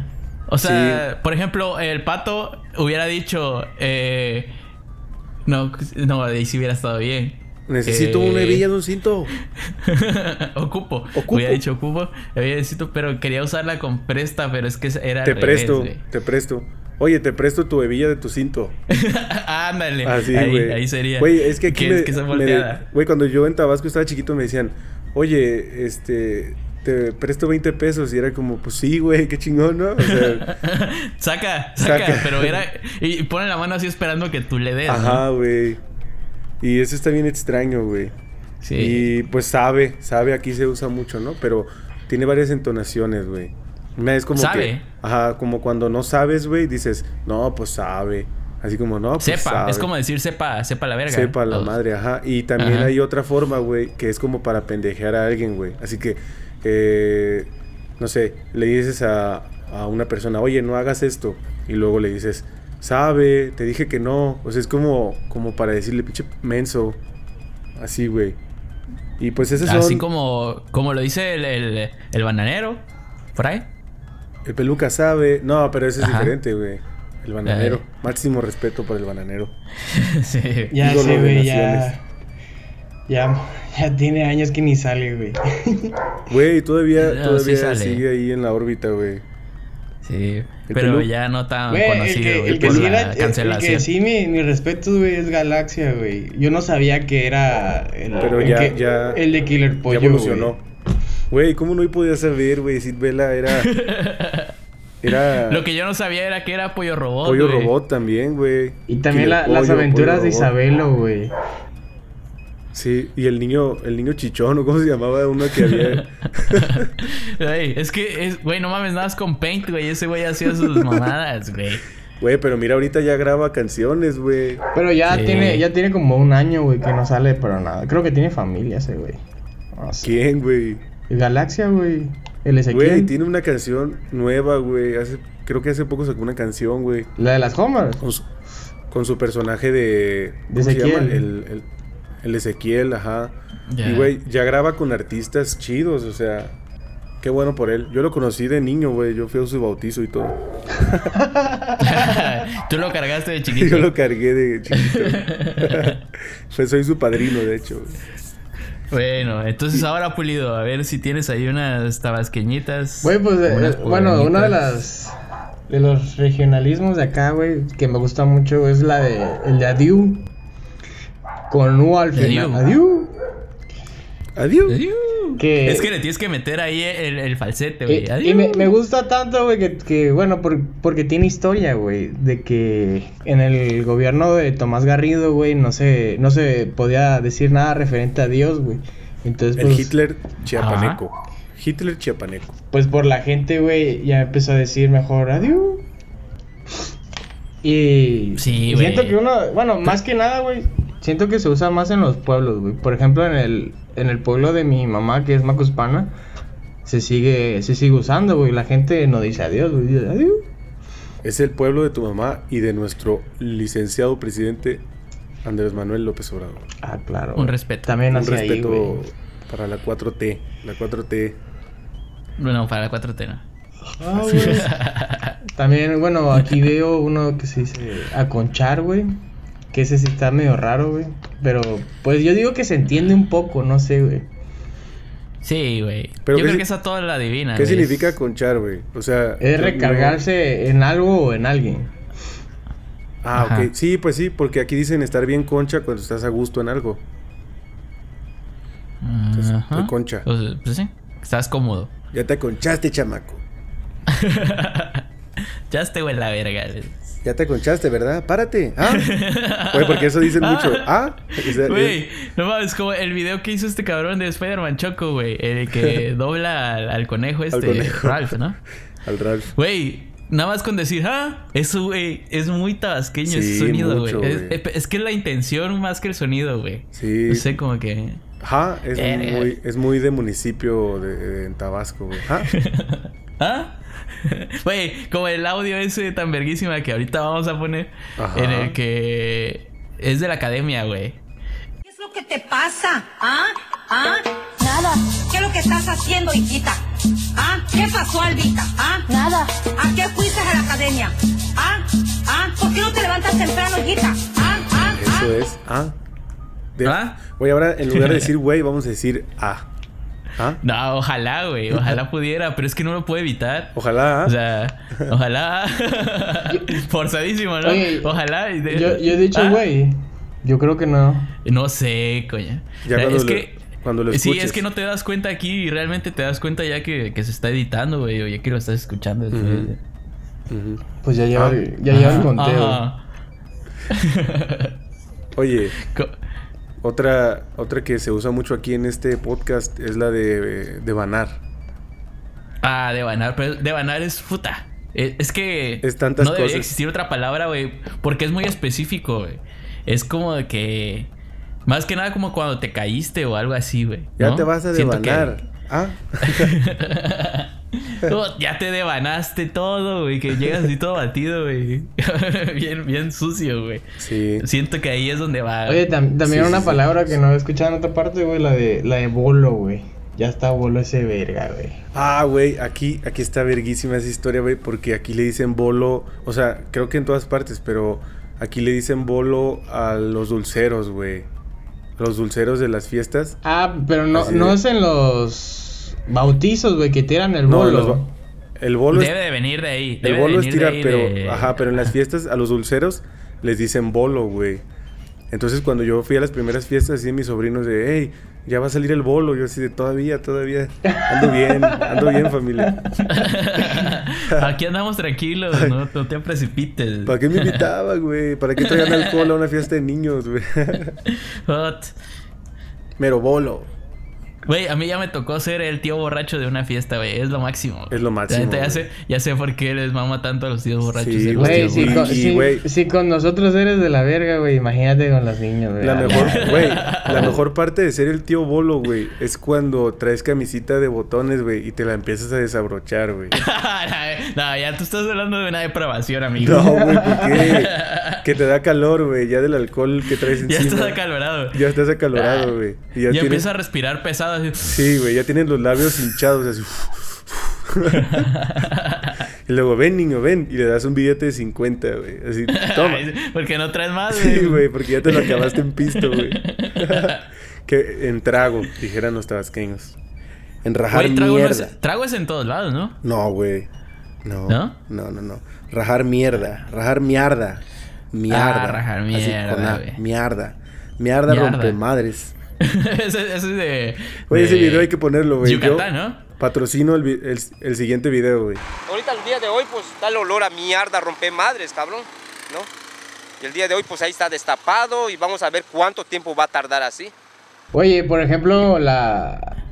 D: O sea, por ejemplo, el pato hubiera dicho, eh, no, no, ahí sí hubiera estado bien.
C: Necesito una hebilla de un cinto.
D: ocupo. Ocupo. Había dicho ocupo. Había dicho, pero quería usarla con presta, pero es que era.
C: Te presto, te presto. Oye, te presto tu hebilla de tu cinto.
D: Ándale.
C: Así,
D: güey. Ahí, sería.
C: Güey, es que aquí. Güey, cuando yo en Tabasco estaba chiquito me decían, oye, este. Te presto 20 pesos y era como, pues sí, güey, qué chingón, ¿no? O sea,
D: saca, saca, pero era. Y pone la mano así esperando que tú le des.
C: Ajá, güey. Y eso está bien extraño, güey. Sí. Y pues sabe, sabe aquí se usa mucho, ¿no? Pero tiene varias entonaciones, güey. Una es como
D: ¿Sabe?
C: que, ajá, como cuando no sabes, güey, dices, "No, pues sabe." Así como, "No, pues
D: sepa, es como decir sepa, sepa la verga."
C: Sepa la madre, ajá. Y también hay otra forma, güey, que es como para pendejear a alguien, güey. Así que eh, no sé, le dices a, a una persona, "Oye, no hagas esto." Y luego le dices, sabe, te dije que no. O sea, es como, como para decirle, pinche menso. Así, güey. Y pues ese
D: son... Así como, como lo dice el, el, bananero, por ahí.
C: El peluca sabe. No, pero ese es diferente, güey. El bananero. Máximo respeto por el bananero.
E: sí. Ya sí, güey, ya... Ya, ya tiene años que ni sale, güey.
C: Güey, todavía, todavía sigue ahí en la órbita, güey.
D: Sí, pero ya no tan conocido,
E: el que, sí era, El que sí, mi, mi respeto, güey, es Galaxia, güey. Yo no sabía que era el,
C: pero ya, ya,
E: el de Killer Pollo,
C: Ya evolucionó. Güey, ¿cómo no podía saber, güey? Sid Vela era... Era...
D: Lo que yo no sabía era que era Pollo Robot,
C: Pollo Robot también, güey.
E: Y también las aventuras de Isabelo, güey.
C: Sí, y el niño, el niño chichón, cómo se llamaba uno que había.
D: es que, es, güey, no mames, nada más con Paint, güey. Ese güey hacía sus mamadas, güey.
C: Güey, pero mira, ahorita ya graba canciones, güey.
E: Pero ya tiene, ya tiene como un año, güey, que no sale para nada. Creo que tiene familia ese, güey.
C: ¿Quién, güey?
E: Galaxia, güey. El
C: Ezequiel. Güey, tiene una canción nueva, güey. Hace, creo que hace poco sacó una canción, güey.
E: La de las Homers.
C: Con su, personaje de.
E: ¿Cómo se llama?
C: El, el, el Ezequiel, ajá. Y, güey, ya graba con artistas chidos, o sea... Qué bueno por él. Yo lo conocí de niño, güey. Yo fui a su bautizo y todo.
D: Tú lo cargaste de chiquito.
C: Yo lo cargué de chiquito. pues soy su padrino, de hecho.
D: Bueno, entonces ahora Pulido, a ver si tienes ahí unas tabasqueñitas.
E: Güey, pues, eh, bueno, una de las de los regionalismos de acá, güey, que me gusta mucho es la de el de Adiu con U al final. Adiós.
C: Adiós.
D: Es que le tienes que meter ahí el, el falsete, güey.
E: Y, me, gusta tanto, güey, que, bueno, porque tiene historia, güey. De que en el gobierno de Tomás Garrido, güey, no se, no se podía decir nada referente a Dios, güey. Entonces,
C: el pues, Hitler chiapaneco. Hitler chiapaneco.
E: Pues por la gente, güey, ya empezó a decir mejor adiós. Y,
D: sí,
E: y siento que uno, bueno, más que nada, güey, Siento que se usa más en los pueblos, güey. Por ejemplo, en el, en el pueblo de mi mamá, que es Macuspana, se sigue, se sigue usando, güey. La gente no dice adiós, güey. Dice adiós.
C: Es el pueblo de tu mamá y de nuestro licenciado presidente Andrés Manuel López Obrador.
E: Ah, claro.
D: Un respeto.
E: También
C: Un respeto para la 4T. La 4T.
D: Bueno, para la 4T no.
E: Ah, También, bueno, aquí veo uno que se dice aconchar, güey. Que ese sí está medio raro, güey. Pero, pues yo digo que se entiende un poco, no sé, güey.
D: Sí, güey. Yo creo que esa toda la divina.
C: ¿Qué significa conchar, güey? O sea.
E: Es recargarse en algo o en alguien.
C: Ah, ok. Sí, pues sí, porque aquí dicen estar bien concha cuando estás a gusto en algo. Entonces, concha.
D: Pues, pues, sí, estás cómodo.
C: Ya te conchaste, chamaco.
D: ya estoy en la verga.
C: Ya te conchaste, ¿verdad? Párate. Ah. Güey, porque eso dicen mucho. Ah.
D: Güey, no mames, como el video que hizo este cabrón de Spider-Man Choco, güey. El que dobla al, conejo este. Ralph, ¿no?
C: Al Ralph.
D: Güey, nada más con decir, ah, eso, güey, es muy tabasqueño ese sonido, güey. Es, que es la intención más que el sonido, güey.
C: Sí.
D: No sé, como que.
C: Ajá, es, muy, es muy de municipio de, en Tabasco, güey. ¿Ah?
D: ¿Ah? Güey, como el audio ese tan verguísima que ahorita vamos a poner. En el que es de la academia, güey.
F: ¿Qué es lo que te pasa? ¿Ah? ¿Ah? Nada. ¿Qué es lo que estás haciendo, hijita? ¿Ah? ¿Qué pasó, Albita? ¿Ah? Nada. ¿A qué fuiste a la academia? ¿Ah? ¿Ah? ¿Por qué no te levantas temprano, hijita? ¿Ah? ¿Ah?
C: Eso es. ¿Ah? ¿Ah? Voy ahora, en lugar de decir güey, vamos a decir ah.
D: ¿Ah? No, ojalá, güey. Ojalá pudiera, pero es que no lo puedo evitar.
C: Ojalá.
D: O sea, ojalá. Forzadísimo, ¿no? ojalá.
E: Yo, yo, he dicho, ¿Ah? güey. Yo creo que no.
D: No sé, coña.
C: Ya cuando es que. Cuando lo
D: Sí, es que no te das cuenta aquí y realmente te das cuenta ya que, que se está editando, güey, o ya que lo estás escuchando.
E: Pues ya lleva, ah. ya lleva el conteo.
C: Oye. Otra, otra que se usa mucho aquí en este podcast es la de, de banar.
D: Ah, de banar, pero de banar es puta. E, es, que
C: es tantas
D: no debería existir otra palabra, güey, porque es muy específico, güey. Es como de que más que nada como cuando te caíste o algo así, güey.
C: Ya te vas a devanar. Ah.
D: ya te devanaste todo, güey. Que llegas así todo batido, güey. bien, bien sucio, güey. Sí. Siento que ahí es donde va.
E: Oye, también una palabra que no he escuchado en otra parte, güey, la de, la de bolo, güey. Ya está bolo ese verga, güey.
C: Ah, güey, aquí, aquí está verguísima esa historia, güey, porque aquí le dicen bolo, o sea, creo que en todas partes, pero aquí le dicen bolo a los dulceros, güey. Los dulceros de las fiestas.
E: Ah, pero no, no es en los bautizos, güey, que tiran el bolo.
C: el bolo
D: debe de venir de ahí.
C: el bolo es tirar, pero, ajá, pero en las fiestas a los dulceros les dicen bolo, güey. Entonces cuando yo fui a las primeras fiestas, así mis sobrinos de, hey, ya va a salir el bolo. Yo así de, todavía, todavía. Ando bien, ando bien, familia.
D: Aquí andamos tranquilos, no, no te precipites.
C: ¿Para qué me invitaba, güey? ¿Para qué traían alcohol a una fiesta de niños, güey? Mero bolo.
D: Güey, a mí ya me tocó ser el tío borracho de una fiesta, güey. Es lo máximo.
C: Es lo máximo.
D: Ya, sé, ya sé por qué les mama tanto a los tíos borrachos.
E: Sí, güey, si, con, si, con nosotros eres de la verga, güey, imagínate con los niños, güey.
C: La mejor, güey, la mejor parte de ser el tío bolo, güey, es cuando traes camisita de botones, güey, y te la empiezas a desabrochar, güey.
D: no, ya tú estás hablando de una depravación, amigo.
C: No, güey, ¿por qué? que te da calor, güey, ya del alcohol que traes encima.
D: Ya estás acalorado.
C: Ya estás acalorado, güey.
D: Y ya, empieza a respirar pesado
C: Sí, güey, ya tienen los labios hinchados así. y luego, ven, niño, ven. Y le das un billete de 50, güey. Así, toma.
D: porque no traes más, güey.
C: Sí, güey, porque ya te lo acabaste en pisto, güey. que en trago, dijeran los tabasqueños. En rajar mierda.
D: trago es en todos lados, ¿no?
C: No, güey. No. ¿No? No, no, no. Rajar mierda. Rajar mierda. Mierda.
D: Ah, rajar mierda,
C: Así, mierda. Mierda rompe madres.
D: ese, ese de.
C: Oye, ese video hay que ponerlo, güey.
D: Yucatán, ¿no?
C: Patrocino el, el, siguiente video, güey.
B: Ahorita el día de hoy, pues da el olor a mierda, rompe madres, cabrón, ¿no? Y el día de hoy, pues ahí está destapado y vamos a ver cuánto tiempo va a tardar así.
E: Oye, por ejemplo, la.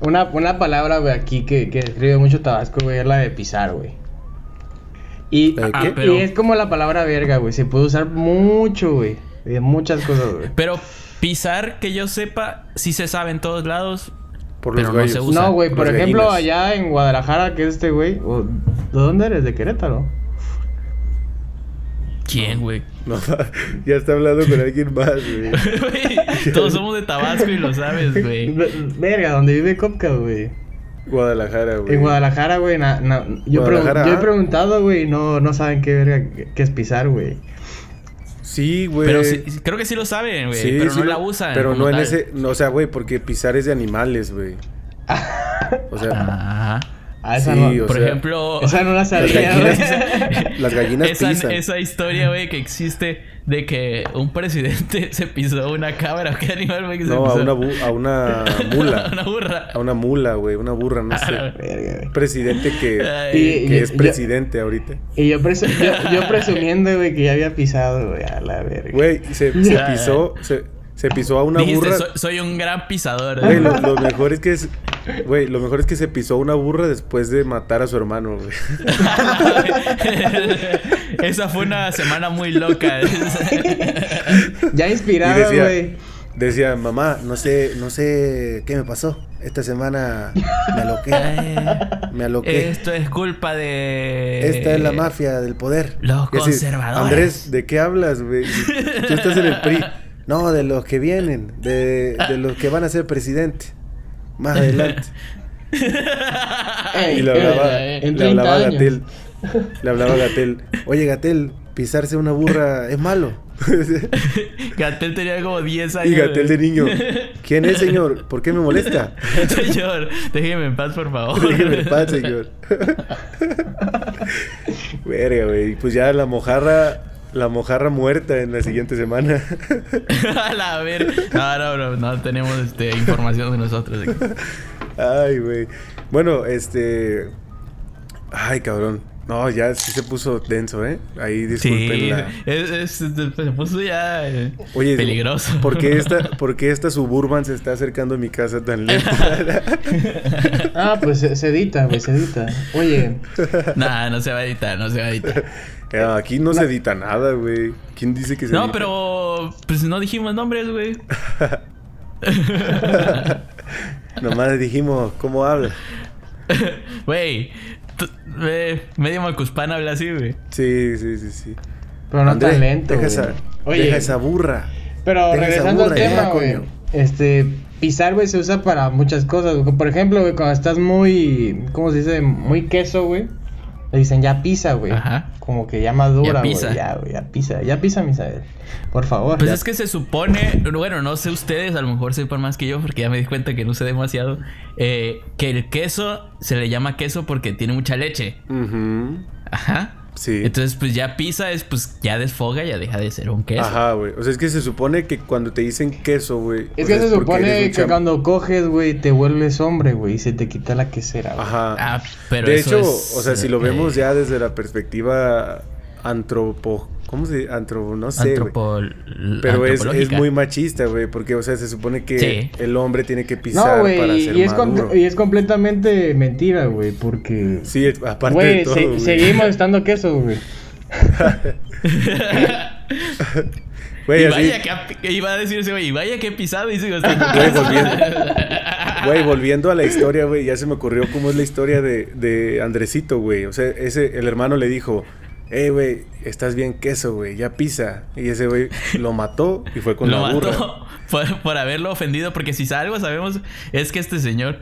E: Una, una palabra, güey, aquí que, que escribe mucho Tabasco, güey, es la de pisar, güey. Y, ah, y es como la palabra verga, güey. Se puede usar mucho, güey. De muchas cosas, güey.
D: Pero Pisar, que yo sepa, sí se sabe en todos lados.
C: Por pero no se usa.
E: No, güey, por ejemplo, allá en Guadalajara, que es este güey. ¿De dónde eres? ¿De Querétaro?
D: ¿Quién, güey?
C: No, ya está hablando con alguien más, güey.
D: Todos somos de Tabasco y lo sabes, güey.
E: Verga, donde vive Copca, güey.
C: Guadalajara, güey.
E: En Guadalajara, güey. yo, yo, he preguntado, güey, no, no saben qué verga, qué es pisar, güey.
C: Sí, güey.
D: Pero creo que sí lo saben, güey. pero no la usan.
C: Pero no en ese. No, o sea, güey, porque pisar es de animales, güey. o sea.
D: Ajá. Ah, esa no, por ejemplo,
E: esa no la
C: sabía. Las gallinas, las gallinas
D: esa,
C: pisan.
D: Esa historia, güey, que existe de que un presidente se pisó una cabra. ¿Qué animal, güey?
C: No, a una, a una mula.
D: a una burra.
C: A una mula, güey. Una burra, no sé. presidente que, que es presidente ahorita.
E: Y yo, yo, presumiendo, güey, que ya había pisado, güey, a la verga.
C: Güey, se, se pisó... Se, se pisó a una burra.
D: Soy, un gran pisador.
C: Güey, lo, mejor es que es, güey, lo mejor es que se pisó a una burra después de matar a su hermano, güey.
D: Esa fue una semana muy loca.
E: ya inspirado, güey.
C: Decía, mamá, no sé, no sé qué me pasó. Esta semana me aloqué. me aloqué.
D: Esto es culpa de.
C: Esta es la mafia del poder.
D: Los conservadores.
C: Andrés, ¿de qué hablas, güey? Tú estás en el PRI. No, de los que vienen, de, de los que van a ser presidente. Más adelante. y le hablaba, le hablaba a Gatel. Le hablaba a Gatel. Oye, Gatel, pisarse una burra es malo.
D: Gatel tenía como 10 años.
C: Y Gatel de niño. ¿Quién es, señor? ¿Por qué me molesta?
D: señor, déjeme en paz, por favor.
C: Déjeme en paz, señor. Verga, güey. Pues ya la mojarra la mojarra muerta en la siguiente semana.
D: a ver. No, no, no, no tenemos este, información de nosotros.
C: Ay, güey. Bueno, este. Ay, cabrón. No, ya sí se puso denso, ¿eh? Ahí disculpen
D: sí, es, se puso ya eh, Oye, peligroso.
C: ¿por qué, esta, ¿Por qué esta Suburban se está acercando a mi casa tan lento?
E: ah, pues se, edita, güey, se edita. Oye.
D: Nah, no se va a editar, no se va a editar.
C: Eh, aquí no, se edita nada, güey. ¿Quién dice que se
D: No, pero... Pues no dijimos nombres, güey.
C: Nomás dijimos cómo habla.
D: Güey, medio macuspana habla así, güey.
C: Sí, sí, sí, sí.
E: Pero no tan lento,
C: deja esa, Oye, deja esa burra.
E: Pero regresando al tema, güey. Este, pisar, güey, se usa para muchas cosas. Por ejemplo, güey, cuando estás muy, ¿cómo se dice? Muy queso, güey. Le dicen, ya pisa, güey. Ajá. Como que ya madura, güey. Ya, güey, ya pisa. Ya pisa, Misael. Por favor.
D: Pues es que se supone, bueno, no sé ustedes, a lo mejor sepan más que yo, porque ya me di cuenta que no sé demasiado. Eh, que el queso se le llama queso porque tiene mucha leche. Ajá. Sí. Entonces, pues ya pisa es, pues ya desfoga, ya deja de ser un queso.
C: Ajá, güey. O sea, es que se supone que cuando te dicen queso, güey.
E: Es que se supone que cuando coges, güey, te vuelves hombre, güey, y se te quita la quesera.
C: Ajá. Ah, pero de hecho, o sea, si lo vemos ya desde la perspectiva antropo ¿Cómo se Antro, no sé. Pero es, es, muy machista, güey. Porque, o sea, se supone que el hombre tiene que pisar para ser
E: y es y es completamente mentira, güey. Porque.
C: Sí, aparte de todo.
E: seguimos estando quesos, güey.
D: Güey, y vaya que iba a decirse, güey, y vaya que pisado y sigo estando
C: Güey, volviendo, güey, volviendo a la historia, güey, ya se me ocurrió cómo es la historia de, de Andresito, güey. O sea, ese, el hermano le dijo, Ey, güey, estás bien queso, güey, ya pisa. Y ese güey lo mató y fue con la burra. Mató
D: por, por, haberlo ofendido, porque si algo sabemos es que este señor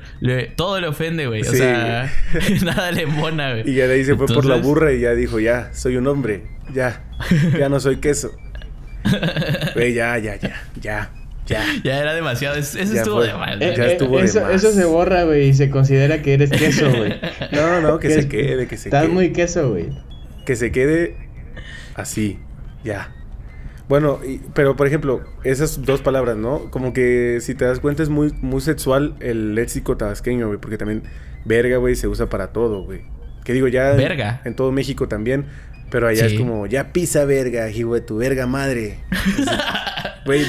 D: todo le ofende, güey. O sea, nada le mona, güey.
C: Y ya de ahí se fue por la burra y ya dijo, ya, soy un hombre, ya, ya no soy queso. Güey, ya, ya, ya, ya. Ya.
D: ya era demasiado. Eso, estuvo de mal. ya
E: estuvo eso, de eso se borra, güey, y se considera que eres queso, güey.
C: No, no, que, se quede, que se
E: quede. Estás muy queso, güey
C: que se quede así, ya. Bueno, pero por ejemplo, esas dos palabras, ¿no? Como que si te das cuenta es muy, muy sexual el léxico tabasqueño, güey, porque también verga, güey, se usa para todo, güey. Que digo, ya
D: verga.
C: En, todo México también, pero allá es como, ya pisa verga, hijo de tu verga madre. Güey,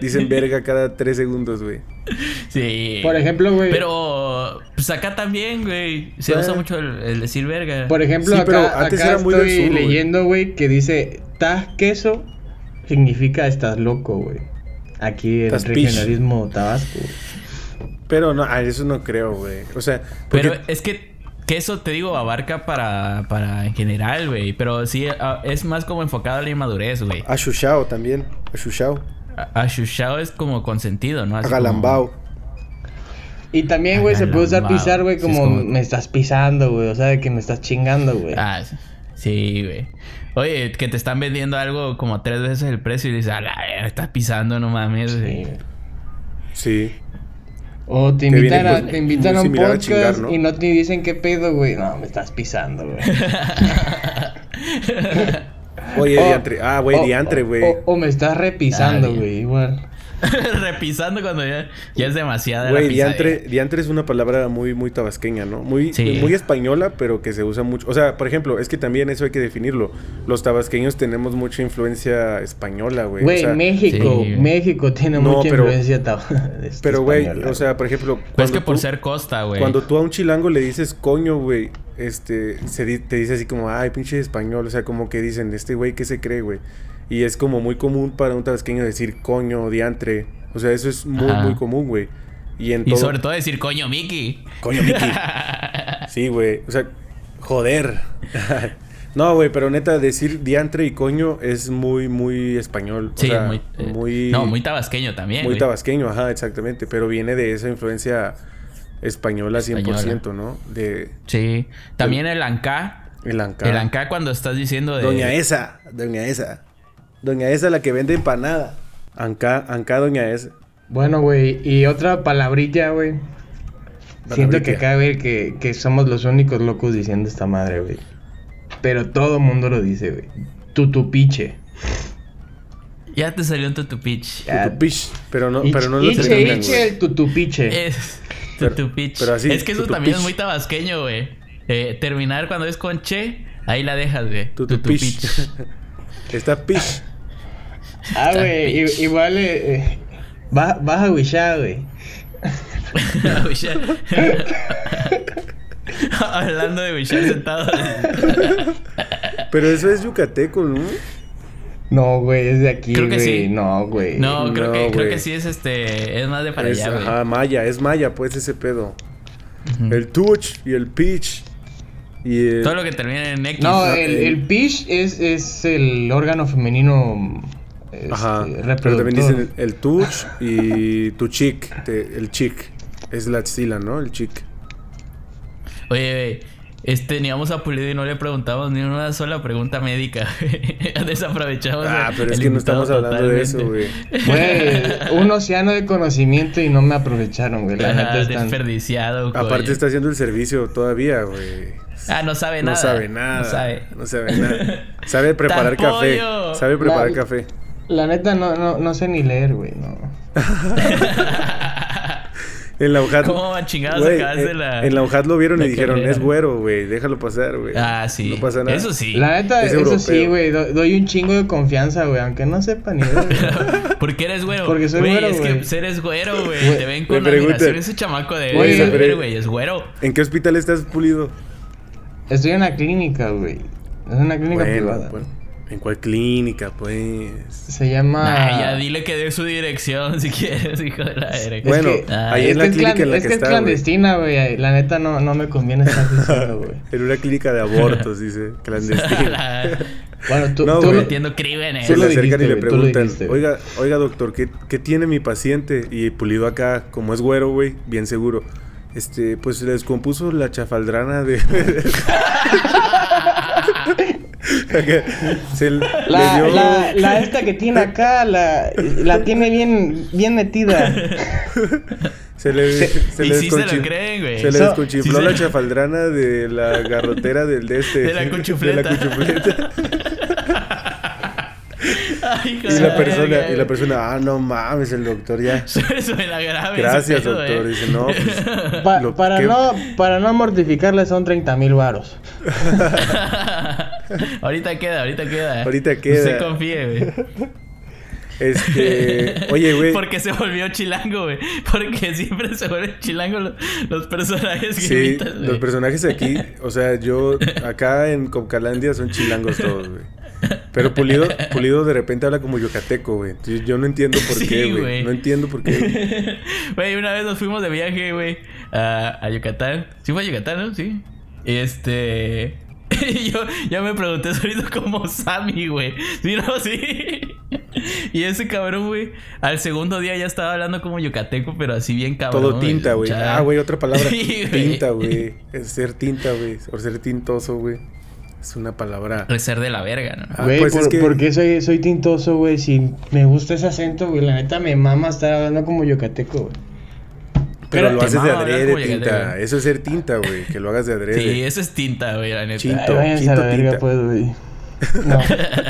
C: dicen verga cada tres segundos, güey.
D: Sí.
E: Por ejemplo, güey.
D: Pero, pues acá también, güey. Se usa mucho el, decir verga.
E: Por ejemplo, acá, antes era muy estoy leyendo, güey, que dice, tas queso significa estás loco, güey. Aquí el regionalismo tabasco.
C: Pero no, a eso no creo, güey. O sea,
D: pero es que que eso te digo, abarca para, para en general, güey. Pero sí, es más como enfocado a la inmadurez, güey.
C: Ashushao también. Ashushao.
D: Ashushao es como consentido, ¿no?
C: Agalambao.
E: Y también, güey, se puede usar pisar, güey, como, me estás pisando, güey. O sea, que me estás chingando, güey.
D: Ah, sí, güey. Oye, que te están vendiendo algo como tres veces el precio y dices, ah, me estás pisando, no mames.
C: Sí. Sí.
E: O te invitan, a, te invitan a un podcast y no te dicen qué pedo, güey. No, me estás pisando, güey.
C: Oye, diantre. Ah, güey, diantre, güey.
E: O, me estás repisando, güey, igual.
D: Repisando cuando ya, ya es demasiada.
C: Güey, diantre, diantre es una palabra muy, muy tabasqueña, ¿no? Muy, muy española, pero que se usa mucho. O sea, por ejemplo, es que también eso hay que definirlo. Los tabasqueños tenemos mucha influencia española, güey.
E: Güey, México, México tiene mucha influencia
C: este, Pero, güey, o sea, por ejemplo.
D: Pues que por ser costa, güey.
C: Cuando tú a un chilango le dices coño, güey, este, se te dice así como, ay, pinche español. O sea, como que dicen, este güey, ¿qué se cree, güey? Y es como muy común para un tabasqueño decir coño, diantre. O sea, eso es muy, muy común, güey.
D: Y, en y sobre todo decir coño, Mickey.
C: Coño, Mickey. sí, güey. O sea, joder. no, güey, pero neta, decir diantre y coño es muy, muy español. Sí, muy,
D: eh, muy, No, muy tabasqueño también.
C: Muy tabasqueño, ajá, exactamente. Pero viene de esa influencia española, 100%, ¿no? De,
D: sí. También el Anca.
C: El Anca.
D: El Anca cuando estás diciendo de...
C: Doña esa, doña esa. Doña esa la que vende empanada. Anca, Anca Doña esa.
E: Bueno, güey, y otra palabrilla, güey. Siento que acá, güey, que, que somos los únicos locos diciendo esta madre, güey. Pero todo mundo lo dice, güey. Tutupiche.
D: Ya te salió un tutupiche.
C: Tutupiche. Pero no, pero no
E: lo Iche, iche el tutupiche.
D: Es tutupiche. Pero, así, es que eso también es muy tabasqueño, güey. Eh, terminar cuando es con che, ahí la dejas, güey. Tutupiche.
C: Está pish.
E: Ah, güey, igual eh, eh, vas, a wishar, güey.
D: Hablando de wishar sentado.
C: Pero eso es yucateco, ¿no?
E: No, güey, es de aquí, creo que sí. No, güey.
D: No, creo, que, creo que sí es este. Es más de para allá, güey.
C: Ajá, maya, es maya, pues ese pedo. El touch y el pitch. Y
D: Todo lo que termina en X.
E: No, el, el pitch es, es el órgano femenino este,
C: Ajá. Pero también dicen el, touch y tu chic. el chic. Es la axila, ¿no? El chic.
D: Oye, este, teníamos a Pulido y no le preguntamos ni una sola pregunta médica. Desaprovechamos.
C: Ah, pero es que no estamos hablando de eso, güey.
E: Güey, un océano de conocimiento y no me aprovecharon, güey. La
D: neta desperdiciado,
C: güey. Aparte está haciendo el servicio todavía, güey.
D: Ah, no sabe nada.
C: No sabe nada. No sabe. No sabe nada. Sabe preparar café. Sabe preparar café.
E: La neta no, no, no sé ni leer, güey, no.
C: En la hojad.
D: ¿Cómo chingados acabas de la.?
C: En la hojad lo vieron y dijeron, es güero, güey, déjalo pasar, güey.
D: Ah, sí.
C: No pasa nada.
D: Eso sí.
E: La neta, eso sí, güey. doy un chingo de confianza, güey, aunque no sepa ni
D: ¿Por qué eres güero?
E: Porque soy güero,
D: güey. Es que eres güero, güey. Te ven con admiración ese chamaco de. Güey, güey, es güero.
C: ¿En qué hospital estás pulido?
E: Estoy en la clínica, güey. Es una clínica privada. Bueno.
C: ¿En cuál clínica, pues?
E: Se llama.
D: ya dile que dé su dirección si quieres, hijo de la verga.
C: Bueno, ahí en la clínica en la
E: es
C: que,
E: que
C: está.
E: Es clandestina, güey. La neta no, no me conviene estar diciendo, güey.
C: en una clínica de abortos, dice. Clandestina.
E: bueno, tú,
D: no, tú metiendo crímenes.
C: Se le acercan y le preguntan, oiga, oiga, doctor, ¿qué, ¿qué tiene mi paciente? Y Pulido acá, como es güero, güey, bien seguro. Este, pues se descompuso la chafaldrana de.
E: la, la, esta que tiene acá, la, la tiene bien, bien metida.
C: Se le, se,
D: se, le sí se lo creen, güey.
C: Se le desconchifló la chafaldrana de la garrotera del de este.
D: De la cuchufleta.
C: De la cuchufleta. Ay, y la persona, y la persona, ah, no mames, el doctor ya.
D: Suena grave.
C: Gracias, doctor. Eh. Dice, no,
E: pues, para, no, para no mortificarle son 30 mil varos.
D: ahorita queda, ahorita queda.
C: Ahorita queda.
D: Se confíe, güey.
C: Este, oye, güey.
D: Porque se volvió chilango, güey. Porque siempre se vuelven chilango los, personajes que
C: Sí, los personajes aquí, o sea, yo acá en Copcalandia son chilangos todos, güey. Pero Pulido, Pulido de repente habla como yucateco, güey. Yo no entiendo por qué, güey. No entiendo por qué.
D: Güey, una vez nos fuimos de viaje, güey, a, a Yucatán. Sí fue a Yucatán, ¿no? Sí. Este... yo ya me pregunté solito como Sammy, güey. ¿Sí, no? Sí. y ese cabrón, güey, al segundo día ya estaba hablando como yucateco, pero así bien cabrón.
C: Todo tinta, güey. Ah, güey, otra palabra. tinta, güey. Es ser tinta, güey. O ser tintoso, güey. Es una palabra.
D: Es ser de la verga, ¿no?
E: Ah, güey, pues por, que... ¿por qué soy, soy tintoso, güey? Si me gusta ese acento, güey. La neta me mama estar hablando como yucateco, güey.
C: Pero, lo haces de adrede, tinta. Eso es ser tinta, güey. Que lo hagas de adrede.
D: Sí, eso es tinta, güey, la neta.
C: Chinto,
E: Ay,
C: chinto,
E: a la verga, pues, güey. No.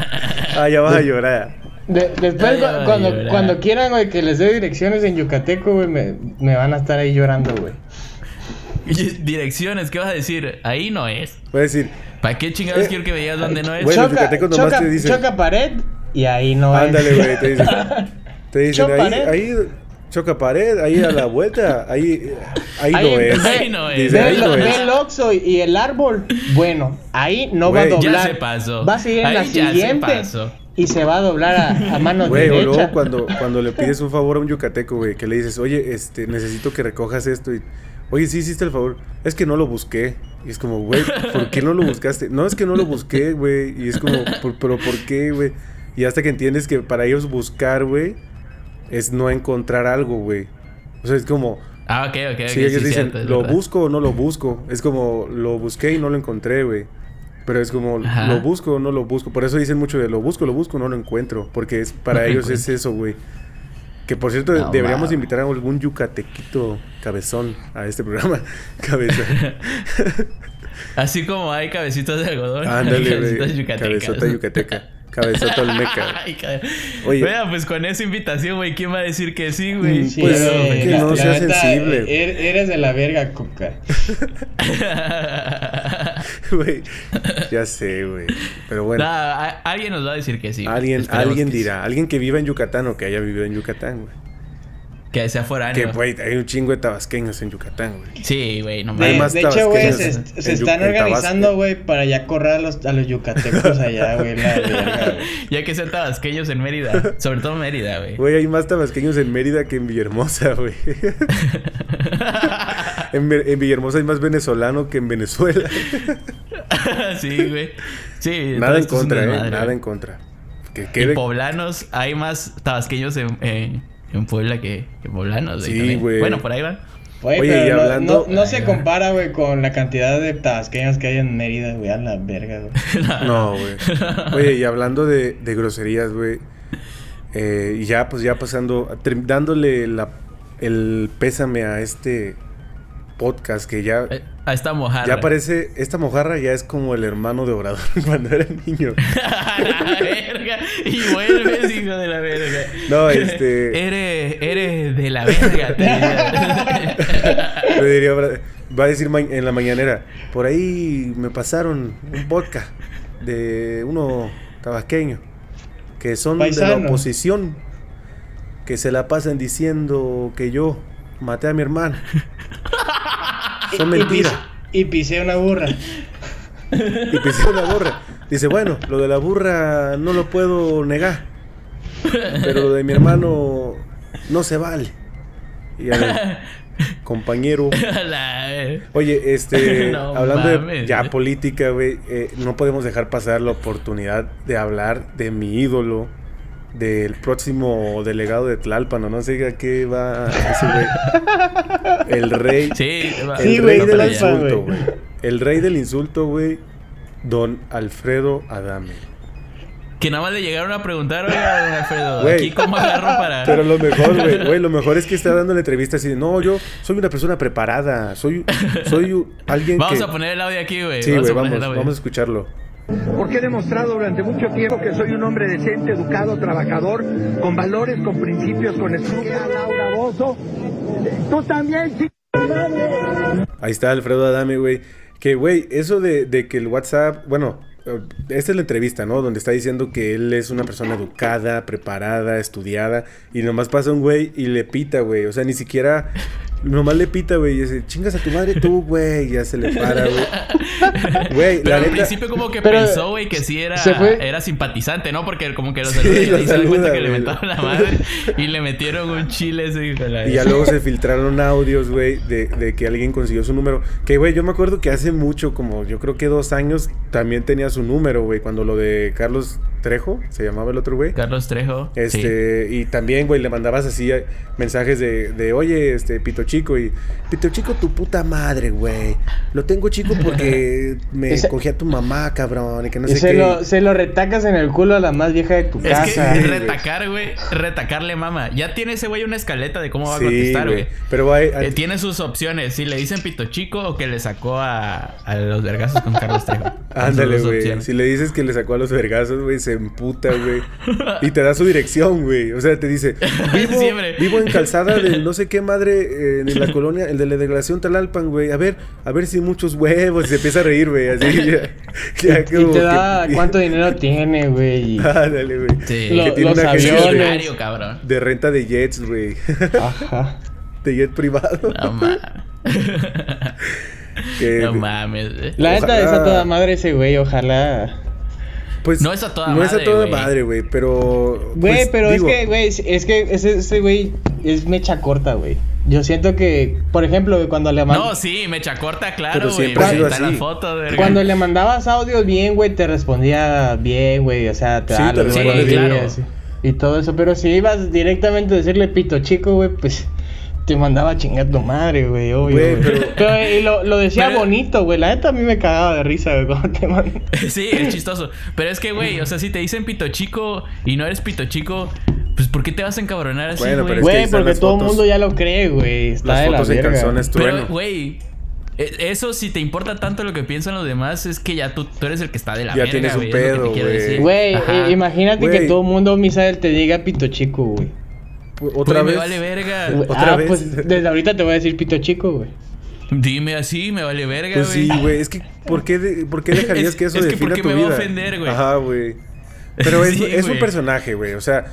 C: ah, ya vas a llorar.
E: De, después, cuando, cuando quieran, güey, que les dé direcciones en Yucateco, güey, me, me van a estar ahí llorando, güey.
D: Direcciones, ¿qué vas a decir? Ahí no es.
C: Voy a decir.
D: ¿Para qué chingados eh, quiero que veas dónde no es?
E: Bueno, choca, nomás choca, te dicen. Choca pared y ahí no
C: Ándale, es. Ándale, güey, te dicen. te dicen, ahí, ahí choca pared, ahí a la vuelta, ahí, ahí, ahí no es.
D: Ahí no es.
E: Dice, ahí no ve es. el oxo y el árbol, bueno, ahí no Wey, va a doblar.
D: Ya se pasó.
E: Va a seguir en la siguiente. Y se va a doblar a, a mano
C: güey,
E: derecha.
C: O luego cuando, cuando le pides un favor a un yucateco, güey, que le dices, oye, este, necesito que recojas esto y... Oye, sí hiciste el favor. Es que no lo busqué. Y es como, güey, ¿por qué no lo buscaste? No, es que no lo busqué, güey. Y es como, ¿pero por qué, güey? Y hasta que entiendes que para ellos buscar, güey, es no encontrar algo, güey. O sea, es como...
D: Ah, ok, ok.
C: Sí, ellos dicen, ¿lo busco o no lo busco? Es como, lo busqué y no lo encontré, güey. Pero es como, Ajá. ¿lo busco o no lo busco? Por eso dicen mucho de, lo busco, lo busco, no lo encuentro. Porque es para no ellos es eso, güey. Que por cierto, no, deberíamos wow. invitar a algún yucatequito cabezón a este programa. Cabeza.
D: Así como hay cabecitos de algodón.
C: Ándale, güey. Cabezota yucateca. Cabezota olmeca.
D: Oye. Vea, pues con esa invitación, güey, ¿quién va a decir que sí, güey?
C: Sí, pues que no sea sensible.
E: Er, eres de la verga, Coca.
C: Güey, ya sé, güey. Pero bueno.
D: Nah, alguien nos va a decir que sí.
C: Alguien, alguien dirá. Sí. Alguien que viva en Yucatán o que haya vivido en Yucatán, güey.
D: Que sea foráneo.
C: Que, güey, hay un chingo de tabasqueños en Yucatán, güey.
D: Sí, güey, no
E: De, de hecho, güey, se, se están organizando, güey, para ya correr a los, a los yucatecos allá, güey.
D: ya que sean tabasqueños en Mérida. Sobre todo Mérida, güey.
C: Güey, hay más tabasqueños en Mérida que en Villahermosa, güey. en, Villahermosa hay más venezolano que en Venezuela.
D: sí, güey. Sí,
C: nada en contra, eh, nada en contra.
D: Que quede... poblanos hay más tabasqueños en, en Puebla que, que poblanos.
C: Sí, güey.
D: Bueno, por ahí van.
E: Oye, y hablando... no, se compara, güey, con la cantidad de tabasqueños que hay en Mérida, güey, a la verga, güey.
C: no, güey. Oye, y hablando de, de groserías, güey. Eh, y ya, pues ya pasando, dándole la, el pésame a este podcast que ya...
D: Eh, a esta mojarra.
C: Ya parece, esta mojarra ya es como el hermano de Obrador cuando era niño.
D: la verga. Y vuelves, hijo de la verga.
C: No, este...
D: Eres, eres de la verga.
C: Te diría, va a decir en la mañanera, por ahí me pasaron un podcast de uno tabasqueño que son de la oposición que se la pasan diciendo que yo maté a mi hermano. Son mentiras.
E: Y, pisé una burra.
C: y pisé una burra. Dice, bueno, lo de la burra no lo puedo negar. Pero lo de mi hermano no se vale. Y al compañero. Oye, este, hablando de ya política, güey, eh, no podemos dejar pasar la oportunidad de hablar de mi ídolo del próximo delegado de Tlalpan, no sé a qué va ese güey. El rey.
D: Sí,
C: el rey del insulto, güey. El rey del insulto, güey. Don Alfredo Adame.
D: Que nada más le llegaron a preguntar, oye, don Alfredo, aquí cómo agarro para.
C: Pero lo mejor, güey, lo mejor es que está dando la entrevista así de, no, yo soy una persona preparada, soy, soy alguien
D: vamos a poner el audio aquí, güey.
C: Sí, güey, vamos, vamos a escucharlo
G: porque he demostrado durante mucho tiempo que soy un hombre decente, educado, trabajador, con valores, con principios, con Bozo, tú también, sí.
C: Ahí está Alfredo Adame, güey. Que, güey, eso de, de que el WhatsApp, bueno, eh, esta es la entrevista, ¿no? Donde está diciendo que él es una persona educada, preparada, estudiada. Y nomás pasa un güey y le pita, güey. O sea, ni siquiera Nomás le pita, güey, y dice, chingas a tu madre tú, güey, ya se le para, güey.
D: Güey, Pero al principio como que pensó, güey, que sí era, era simpatizante, ¿no? Porque como que los sí, y se cuenta que le metaron la madre y le metieron un chile ese
C: Y ya luego se filtraron audios, güey, de, de que alguien consiguió su número. Que, güey, yo me acuerdo que hace mucho, como yo creo que dos años, también tenía su número, güey, cuando lo de Carlos Trejo, se llamaba el otro güey.
D: Carlos Trejo.
C: Este, y también, güey, le mandabas así eh, mensajes de, de, oye, este, Pito Chico, y Pito Chico, tu puta madre, güey. Lo tengo chico porque me cogí a tu mamá, cabrón, y que no sé
E: se
C: qué.
E: Lo, se lo retacas en el culo a la más vieja de tu casa.
D: Que retacar, güey, retacarle mama. Ya tiene ese güey una escaleta de cómo va a contestar, güey.
C: Pero va
D: eh, tiene sus opciones, si le dicen Pito Chico o que le sacó a, a los vergazos con Carlos Trejo.
C: Ándale, güey. Si le dices que le sacó a los vergazos, güey, se emputa, güey. Y te da su dirección, güey. O sea, te dice, vivo, vivo en calzada de no sé qué madre eh, en la colonia, el de la delegación Talalpan, güey. A ver, a ver si muchos huevos. Y se empieza a reír, güey. Así
E: ya, y te da cuánto dinero tiene, güey.
C: Ándale, güey.
D: Sí. que tiene los una aviones. cabrón.
C: De renta de jets, güey. Ajá. De jet privado.
D: No mames. no mames.
E: La neta es a toda madre ese güey, ojalá.
C: Pues no es a toda madre. No es a toda madre, güey, pero.
E: Güey, pues, pero es que, güey, es que ese güey es mecha corta, güey. Yo siento que, por ejemplo, cuando le
D: mandabas. No, sí, mecha corta, claro,
C: Pero siempre sido así.
E: cuando le mandabas audios bien, güey, te respondía bien, güey. O sea, te
C: sí, te
E: sí,
C: claro.
E: y todo eso. Pero si ibas directamente a decirle pito chico, güey, pues te mandaba a chingar tu madre, güey, obvio. Güey, pero... y lo, lo decía bonito, güey. La neta a mí me cagaba de risa, güey, cuando te mandaba.
D: sí, es chistoso. Pero es que, güey, o sea, si te dicen pito chico y no eres pito chico, ¿por qué te vas a encabronar así, güey?
E: Bueno, güey, porque todo el mundo ya lo cree, güey. Está las de fotos la en
C: calzones
D: Pero, güey, e, eso, si te importa tanto lo que piensan los demás, es que ya tú, tú eres el que está de la
C: ya tienes un pedo, güey.
E: Güey, imagínate que todo el mundo, Misael, te diga pito chico, güey.
C: Otra vez.
D: Me vale verga.
E: Otra ah, vez. Pues desde ahorita te voy a decir pito chico, güey.
D: Dime así, me vale verga,
C: Pues sí, güey. Es que, ¿por qué, ¿por qué dejarías que eso es que defina tu me vida?
D: Va a ofender, güey.
C: Ajá, güey. Pero es, es un personaje, güey. O sea,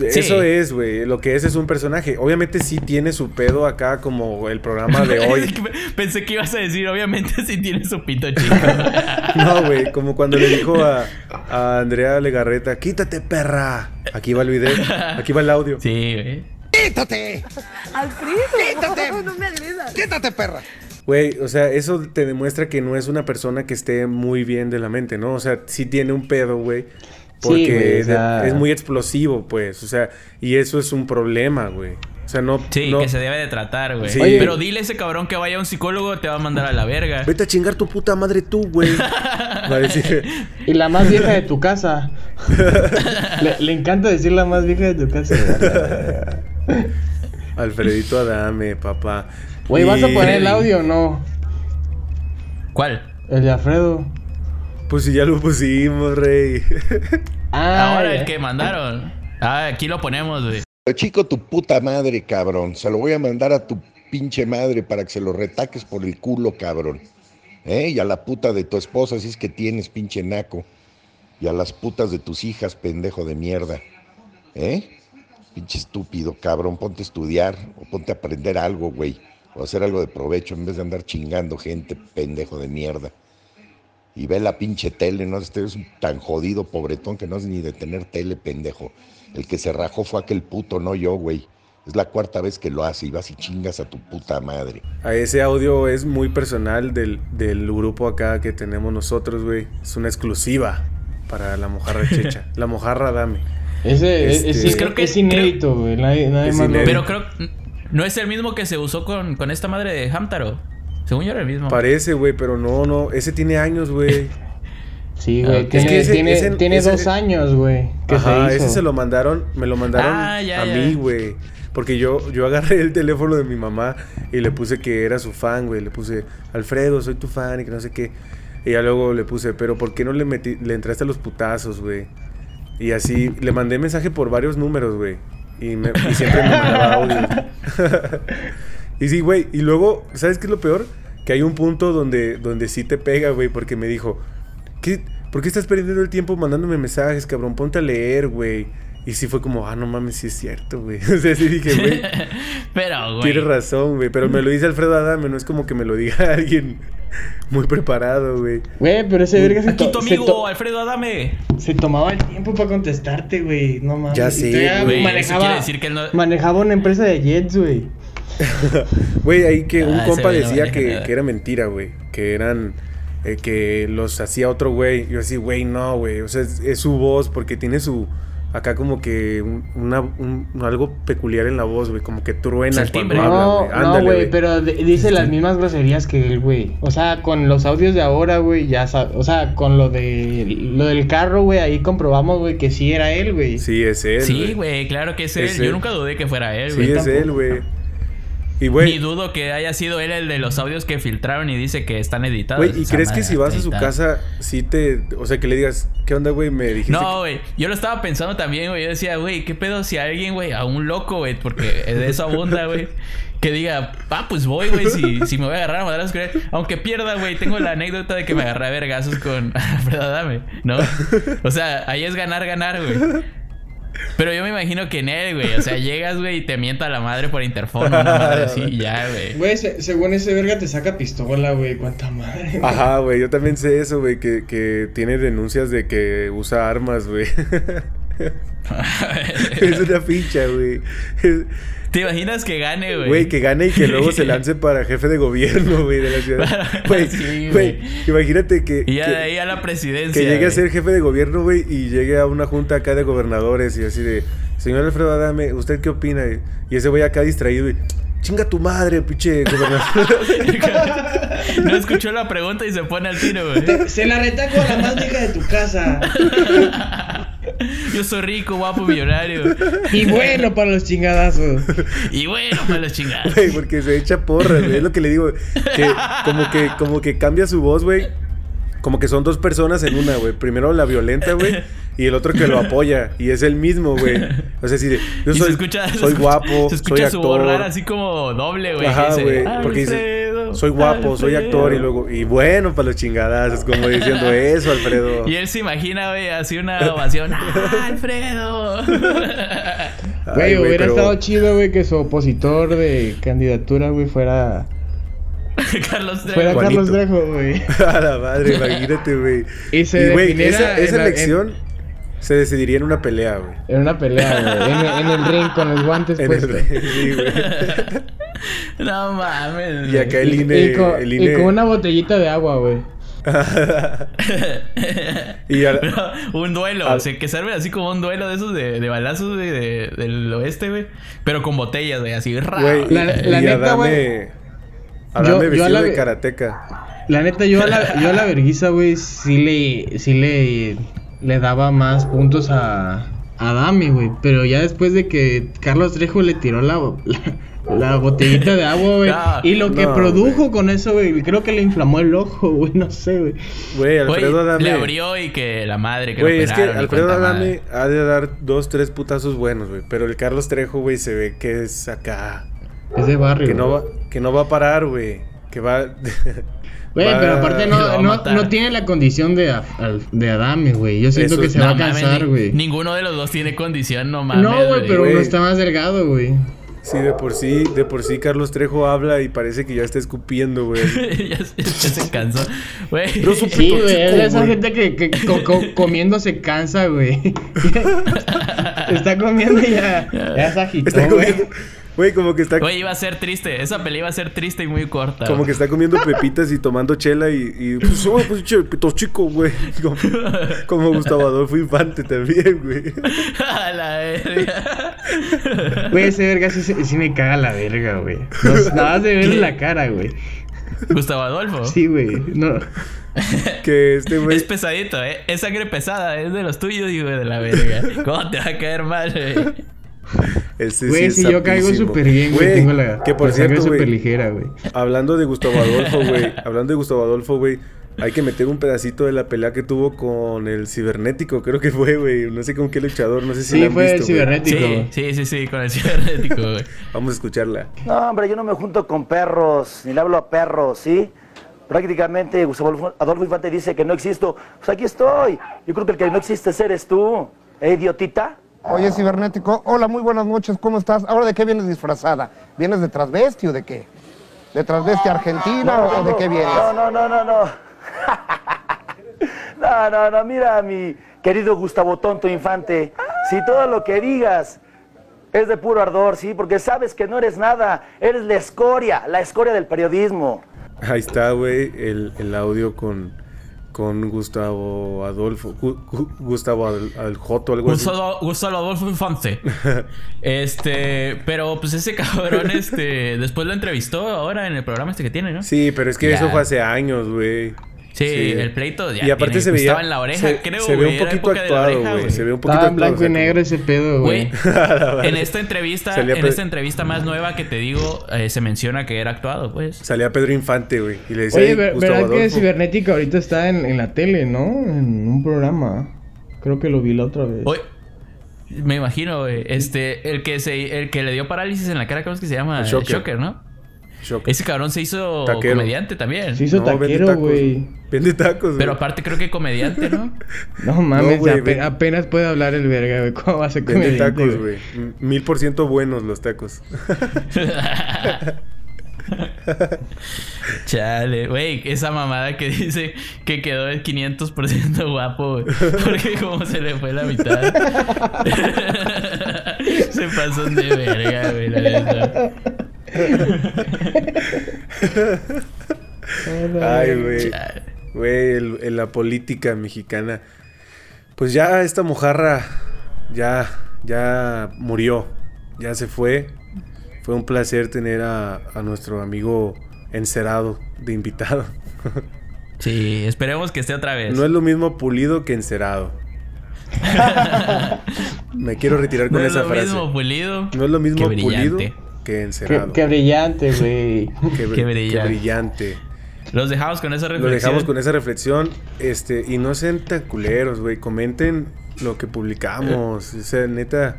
C: eso es, güey. Lo que es es un personaje. Obviamente sí tiene su pedo acá como el programa de hoy.
D: Pensé que ibas a decir, obviamente sí tiene su pito chico.
C: no, güey. Como cuando le dijo a, a Andrea Legarreta, quítate, perra. Aquí va el video. Aquí va el audio.
D: Sí, güey.
A: ¡Quítate!
H: Alfredo.
A: ¡Quítate!
H: No me agredas.
A: ¡Quítate, perra!
C: Güey, o sea, eso te demuestra que no es una persona que esté muy bien de la mente, ¿no? O sea, sí tiene un pedo, güey. Porque
E: Sí, güey, o
C: es,
E: sea-
C: es muy explosivo, pues. O sea, y eso es un problema, güey. O sea, no.
D: Sí,
C: no-
D: que se debe de tratar, güey.
C: Sí.
E: Oye.
D: Pero dile a ese cabrón que vaya a un psicólogo, te va a mandar a la verga.
C: Vete a chingar tu puta madre tú, güey. Va a decir.
E: Y la más vieja de tu casa. le, le encanta decir la más vieja de tu casa.
C: Alfredito Adame, papá.
E: Güey, ¿vas a poner el audio o no?
D: ¿Cuál?
E: El de Alfredo.
C: Pues si ya lo pusimos, rey.
E: Ah,
D: Ahora
E: ya.
D: el que mandaron. Ah, aquí lo ponemos, güey.
I: Chico, tu puta madre, cabrón. Se lo voy a mandar a tu pinche madre para que se lo retaques por el culo, cabrón. ¿Eh? Y a la puta de tu esposa, si es que tienes, pinche naco. Y a las putas de tus hijas, pendejo de mierda. ¿Eh? Pinche estúpido, cabrón. Ponte a estudiar o ponte a aprender algo, güey. O hacer algo de provecho en vez de andar chingando gente, pendejo de mierda. Y ve la pinche tele, no estés tan jodido, pobretón, que no es ni de tener tele, pendejo. El que se rajó fue aquel puto, no yo, güey. Es la cuarta vez que lo hace y vas y chingas a tu puta madre.
C: A ese audio es muy personal del, del grupo acá que tenemos nosotros, güey. Es una exclusiva para la mojarra checha. La mojarra dame.
E: Ese es,
C: Este-
E: es-
C: Pues
D: creo que-
E: es inédito, güey. Nadie, nadie
C: Es
E: más lo-
C: inédito.
D: Pero creo. No es el mismo que se usó con, con esta madre de Hamtaro. Según yo era el mismo.
C: Parece, güey, pero no, no. Ese tiene años, güey.
E: Sí,
D: Ah,
E: güey.
D: ok.
E: Tiene,
C: Es que ese-
E: tiene,
C: ese-
E: tiene
C: ese-
E: dos años, güey.
C: Ajá,
E: se hizo.
C: ese se lo mandaron, me lo mandaron
D: Ah, ya,
C: a
D: ya.
C: mí, güey. Porque yo, yo agarré el teléfono de mi mamá y le puse que era su fan, güey. Le puse, Alfredo, soy tu fan y que no sé qué. Y ya luego le puse, pero ¿por qué no le metí, le entraste a los putazos, güey? Y así, le mandé mensaje por varios números, güey. Y, me- y siempre me mandaba audio. y sí, güey. Y luego, ¿sabes qué es lo peor? Que hay un punto donde, donde sí te pega, güey. Porque me dijo, ¿qué, ¿por qué estás perdiendo el tiempo mandándome mensajes, cabrón? Ponte a leer, güey. Y sí fue como, ah, no mames, sí es cierto, güey. o sea, sí dije, güey,
D: Pero, güey.
C: tienes razón, güey. Pero me lo dice Alfredo Adame, no es como que me lo diga alguien muy preparado, güey.
E: Güey, pero ese verga se,
D: Aquí tu amigo,
E: to-
D: Alfredo Adame.
E: se tomaba el tiempo para contestarte, güey. No mames.
C: Ya sé, güey,
D: eso
E: Manejaba,
D: quiere decir que él no-
E: manejaba una empresa de jets, güey.
C: Güey, ahí que un
D: Ah,
C: compa decía que, que era mentira, güey. Que eran. eh, que los hacía otro güey. Yo así, güey, no, güey. O sea, es, es su voz porque tiene su. Acá como que un- una, un- algo peculiar en la voz, güey. Como que truena
D: el
C: cuando
D: timbre.
E: No,
C: güey.
E: no, güey, pero de- dice las mismas groserías que él, güey. O sea, con los audios de ahora, güey, ya sabes. O sea, con lo de lo del carro, güey, ahí comprobamos, güey, que sí era él, güey.
C: Sí, es él.
D: Sí, güey, claro que es él. Yo nunca dudé que fuera él,
C: Sí,
D: güey.
C: es él, güey. Y,
D: Ni dudo que haya sido él el de los audios que filtraron y dice que están editados.
C: Güey, ¿y crees que si vas a su
D: editada.
C: casa, sí te. O sea, que le digas, ¿qué onda, güey? Me dijiste.
D: No, güey. Yo lo estaba pensando también, güey. Yo decía, güey, ¿qué pedo si alguien, güey, a un loco, güey? Porque de eso abunda, güey. Que diga, ah, pues voy, güey, si, si me voy a agarrar a madrazos. Aunque pierda, güey, tengo la anécdota de que me agarré a vergazos con Alfredo Adame, ¿no? O sea, ahí es ganar, ganar, güey. Pero yo me imagino que en él, güey. O sea, llegas, güey, y te mienta la madre por interfono, una madre así, y ya, güey.
E: Güey, se- según ese verga te saca pistola, güey. Cuánta madre. güey.
C: Ajá, güey, yo también sé eso, güey, que, que tiene denuncias de que usa armas, güey. es una ficha, güey.
D: ¿Te imaginas que gane, güey?
C: Güey, que gane y que luego se lance para jefe de gobierno, güey, de la ciudad. Güey,
D: Sí,
C: güey, imagínate que,
D: Y ya
C: que,
D: de ahí a la presidencia.
C: que llegue a
D: güey.
C: ser jefe de gobierno, güey, y llegue a una junta acá de gobernadores y así de, señor Alfredo Adame, ¿usted qué opina? Y ese güey acá distraído y, chinga tu madre, pinche gobernador.
D: no escuchó la pregunta y se pone al tiro, güey.
E: Se la retaco a la más vieja de tu casa.
D: Yo soy rico, guapo, millonario.
E: Y bueno para los chingadazos.
D: Y bueno, pues los chingados.
C: Güey, porque se echa porras, güey. Es lo que le digo. Que como que, como que cambia su voz, güey. Como que son dos personas en una, güey. Primero la violenta, güey. Y el otro que lo apoya. Y es el mismo, güey. O sea, así de. Yo soy,
D: se escucha, se
C: soy
D: escucha-
C: guapo,
D: Se
C: soy
D: escucha su voz
C: actor.
D: rara así como doble, güey.
C: Ajá, güey. Porque dice,
D: "Alfredo,
C: soy guapo, soy
D: Alfredo".
C: actor. Y luego, y bueno, para los chingadazos. Como diciendo eso, Alfredo.
D: Y él se imagina, güey, así una ovación. ¡Ah, Alfredo!
C: Ay,
E: Güey, hubiera
C: pero-
E: estado chido, güey, que su opositor de candidatura, güey, fuera.
D: Carlos Trejo.
E: Fuera
C: Juanito.
E: Carlos Trejo, güey.
C: A la madre, imagínate, güey.
E: Y se
C: güey,
E: definiera
C: esa, esa
E: en la-
C: elección. Se decidiría en una pelea, güey.
E: En una pelea, güey. En, el ring con los guantes en puestos. El sí, güey.
D: no mames.
C: Y acá el INE,
E: y, con,
C: el
E: INE... y con una botellita de agua, güey.
D: y un duelo, o sea, que sirve así como un duelo de esos de, de balazos de, del oeste, güey. Pero con botellas, güey, así
C: raro. La, la neta, güey. Adame, vestido la, de karateca.
E: La neta, yo a la, yo a la verguiza, güey, sí le, sí le, le daba más puntos a, a Dami, güey. Pero ya después de que Carlos Trejo le tiró la, la botellita de agua, güey. y lo que produjo con eso, güey, creo que le inflamó el ojo, güey, no sé, güey.
C: Güey, Alfredo Adame.
D: Le abrió y que la madre que
C: Güey, es que Alfredo Adame ha de dar dos, tres putazos buenos, güey. Pero el Carlos Trejo, güey, se ve que es acá.
E: Es de barrio.
C: Que no va, que no va a parar, güey. Que va.
E: Güey, pero aparte no, no, no, tiene la condición de, de Adame, güey. Yo siento que se va a cansar, güey.
D: Ninguno de los dos tiene condición, no mames.
E: No, güey, pero uno está más delgado, güey.
C: Sí, de por sí, de por sí Carlos Trejo habla y parece que ya está escupiendo, güey.
D: ya, se cansó, güey.
E: Sí, güey, es esa gente que, que comiendo se cansa, güey. está comiendo y ya, ya se agitó, güey.
C: Güey, como que está.
D: Güey, iba a ser triste. Esa pelea iba a ser triste y muy corta.
C: Como que está comiendo pepitas y tomando chela y. y pues, oh, pues, chico, güey. Como, Gustavo Adolfo Infante también, güey.
D: a la verga.
E: Güey, ese verga sí, sí, me caga la verga, güey. nada más de verle la cara, güey.
D: Gustavo Adolfo.
E: Sí, güey. No.
C: que este güey.
D: Es pesadito, ¿eh? Es sangre pesada, es de los tuyos y, güey, de la verga. ¿Cómo te va a caer mal, güey?
E: Güey, si yo caigo súper bien, güey. Tengo la,
C: que por
E: la
C: cierto,
E: súper ligera, güey.
C: Hablando de Gustavo Adolfo, güey. hablando de Gustavo Adolfo, güey. Hay que meter un pedacito de la pelea que tuvo con el cibernético, creo que fue, güey. No sé con qué luchador, no sé si
E: sí, fue el cibernético.
D: Sí, sí, sí, con el cibernético, güey.
C: Vamos a escucharla.
H: No, hombre, yo no me junto con perros, ni le hablo a perros, ¿sí? Prácticamente Gustavo Adolfo Infante dice que no existo. Pues aquí estoy. Yo creo que el que no existe eres tú, ¿eh, idiotita?
J: Oye, cibernético, hola, muy buenas noches, ¿cómo estás? ¿Ahora de qué vienes disfrazada? ¿Vienes de transvesti o de qué? ¿De transvesti argentina o de qué vienes?
H: No, no, no, no, no. no, no, no, mira, mi querido Gustavo Tonto Infante, si todo lo que digas es de puro ardor, sí, porque sabes que no eres nada, eres la escoria, la escoria del periodismo.
C: Ahí está, güey, el, el audio con con Gustavo Adolfo, Gustavo Al, Joto, algo
D: Gustavo, así. Gustavo Adolfo Infante. este, pero pues ese cabrón, este, después lo entrevistó ahora en el programa este que tiene, ¿no?
C: Sí, pero es que eso fue hace años, güey.
D: Sí, el pleito
C: ya y aparte se veía
D: estaba en la oreja,
C: se,
D: creo,
C: se ve un poquito actuado, güey. Se ve un poquito
E: estaba en blanco y negro ese pedo, güey.
D: en esta entrevista, en esta entrevista más nueva que te digo, eh, se menciona que era actuado, pues.
C: Salía Pedro Infante, güey, y le decía,
E: Oye, ver, ¿verdad que Cibernética ahorita está en, en, la tele, no? En un programa. Creo que lo vi la otra vez.
D: Oye, me imagino, güey. Este, el que se, el que le dio parálisis en la cara, ¿cómo es que se llama? Shocker, Shocker ¿no? Ese cabrón se hizo comediante también.
E: Se hizo no, taquero, güey.
C: Vende tacos, güey.
D: Pero aparte creo que comediante, ¿no?
E: no mames, apenas, puede hablar el verga, güey. ¿Cómo va a ser comediante?
C: Vende tacos, güey. Mil por ciento buenos los tacos.
D: Chale, güey, esa mamada que dice que quedó el 500% guapo, güey. Porque como se le fue la mitad. se pasó de verga, güey, la neta.
C: Ay, güey. Güey, en la política mexicana. Pues ya esta mojarra ya, ya murió. Ya se fue. Fue un placer tener a, a nuestro amigo encerado de invitado.
D: Sí, esperemos que esté otra vez.
C: No es lo mismo pulido que encerado. Me quiero retirar con esa frase.
D: No es lo mismo pulido.
C: No es lo mismo pulido que encerado.
E: Qué, brillante, güey.
C: qué, brillante.
D: Los dejamos con esa reflexión.
C: Los dejamos con esa reflexión. Este, y no sean tan culeros, güey. Comenten lo que publicamos. O sea, neta.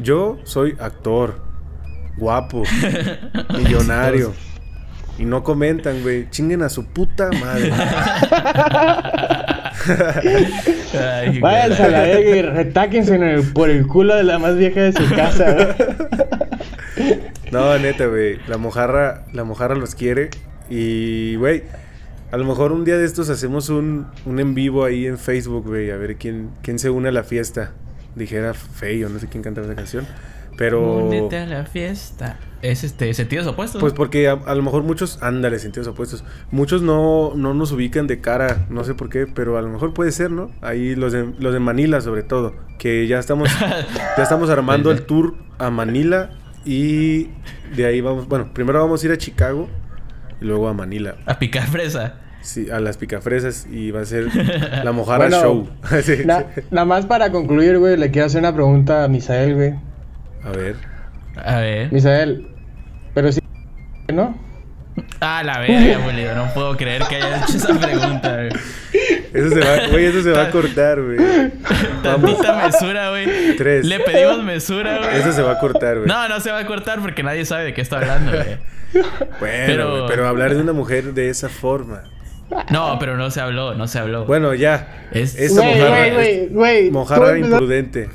C: Yo soy actor. Guapo. millonario. Y no comentan, güey. Chinguen a su puta madre.
E: Váyanse a la verga y retáquense por el culo de la más vieja de su casa,
C: No, neta, güey. La mojarra, la mojarra los quiere. Y, güey, A lo mejor un día de estos hacemos un, un en vivo ahí en Facebook, güey, a ver quién, quién se une a la fiesta. Dijera Feo, no sé quién canta esa canción. Pero.
D: Únete a la fiesta. Es este, sentidos opuestos.
C: Pues porque a, lo mejor muchos. Ándale, sentidos opuestos. Muchos no, no nos ubican de cara, no sé por qué, pero a lo mejor puede ser, ¿no? Ahí los de, los de Manila, sobre todo. Que ya estamos. ya estamos armando el tour a Manila. Y de ahí vamos. Bueno, primero vamos a ir a Chicago. Y luego a Manila.
D: A picar fresa.
C: Sí, a las picafresas y va a ser la mojara show.
E: Nada más para concluir, güey, le quiero hacer una pregunta a Misael, güey.
C: A ver.
D: A ver.
E: Misael, pero si... ¿No?
D: Ah, la verga, boludo. No puedo creer que haya hecho esa pregunta, güey.
C: Eso se va, güey, eso se va a cortar, güey.
D: Tantita mesura, güey.
C: Tres.
D: Le pedimos mesura, güey.
C: Eso se va a cortar, güey.
D: No, no se va a cortar porque nadie sabe de qué está hablando, güey.
C: Bueno, pero... pero hablar de una mujer de esa forma.
D: No, pero no se habló, no se habló.
C: Bueno, ya.
E: Es... Esa mojarra,
C: mojarra imprudente.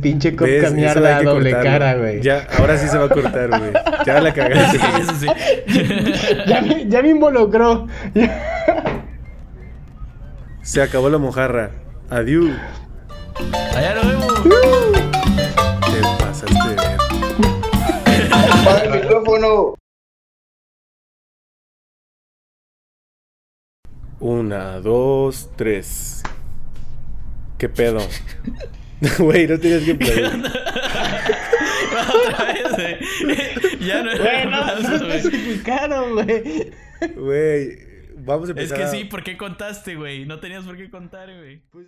E: Pinche coca mierda doble cara, güey.
C: Ya, ahora sí se va a cortar, güey. Ya la cagaste.
E: Eso sí. ya, me, ya me involucró.
C: se acabó la mojarra. Adiós.
D: Allá nos vemos.
C: Te pasaste de.
K: Apaga el micrófono.
C: Una, dos, tres. ¿Qué pedo? Güey, no tenías que pedir.
D: Otra vez, güey. Ya no
E: Güey, no, no especificaron, güey.
C: Güey, vamos a empezar.
D: Es que sí, ¿por qué contaste, güey? No tenías por qué contar, güey. Pues.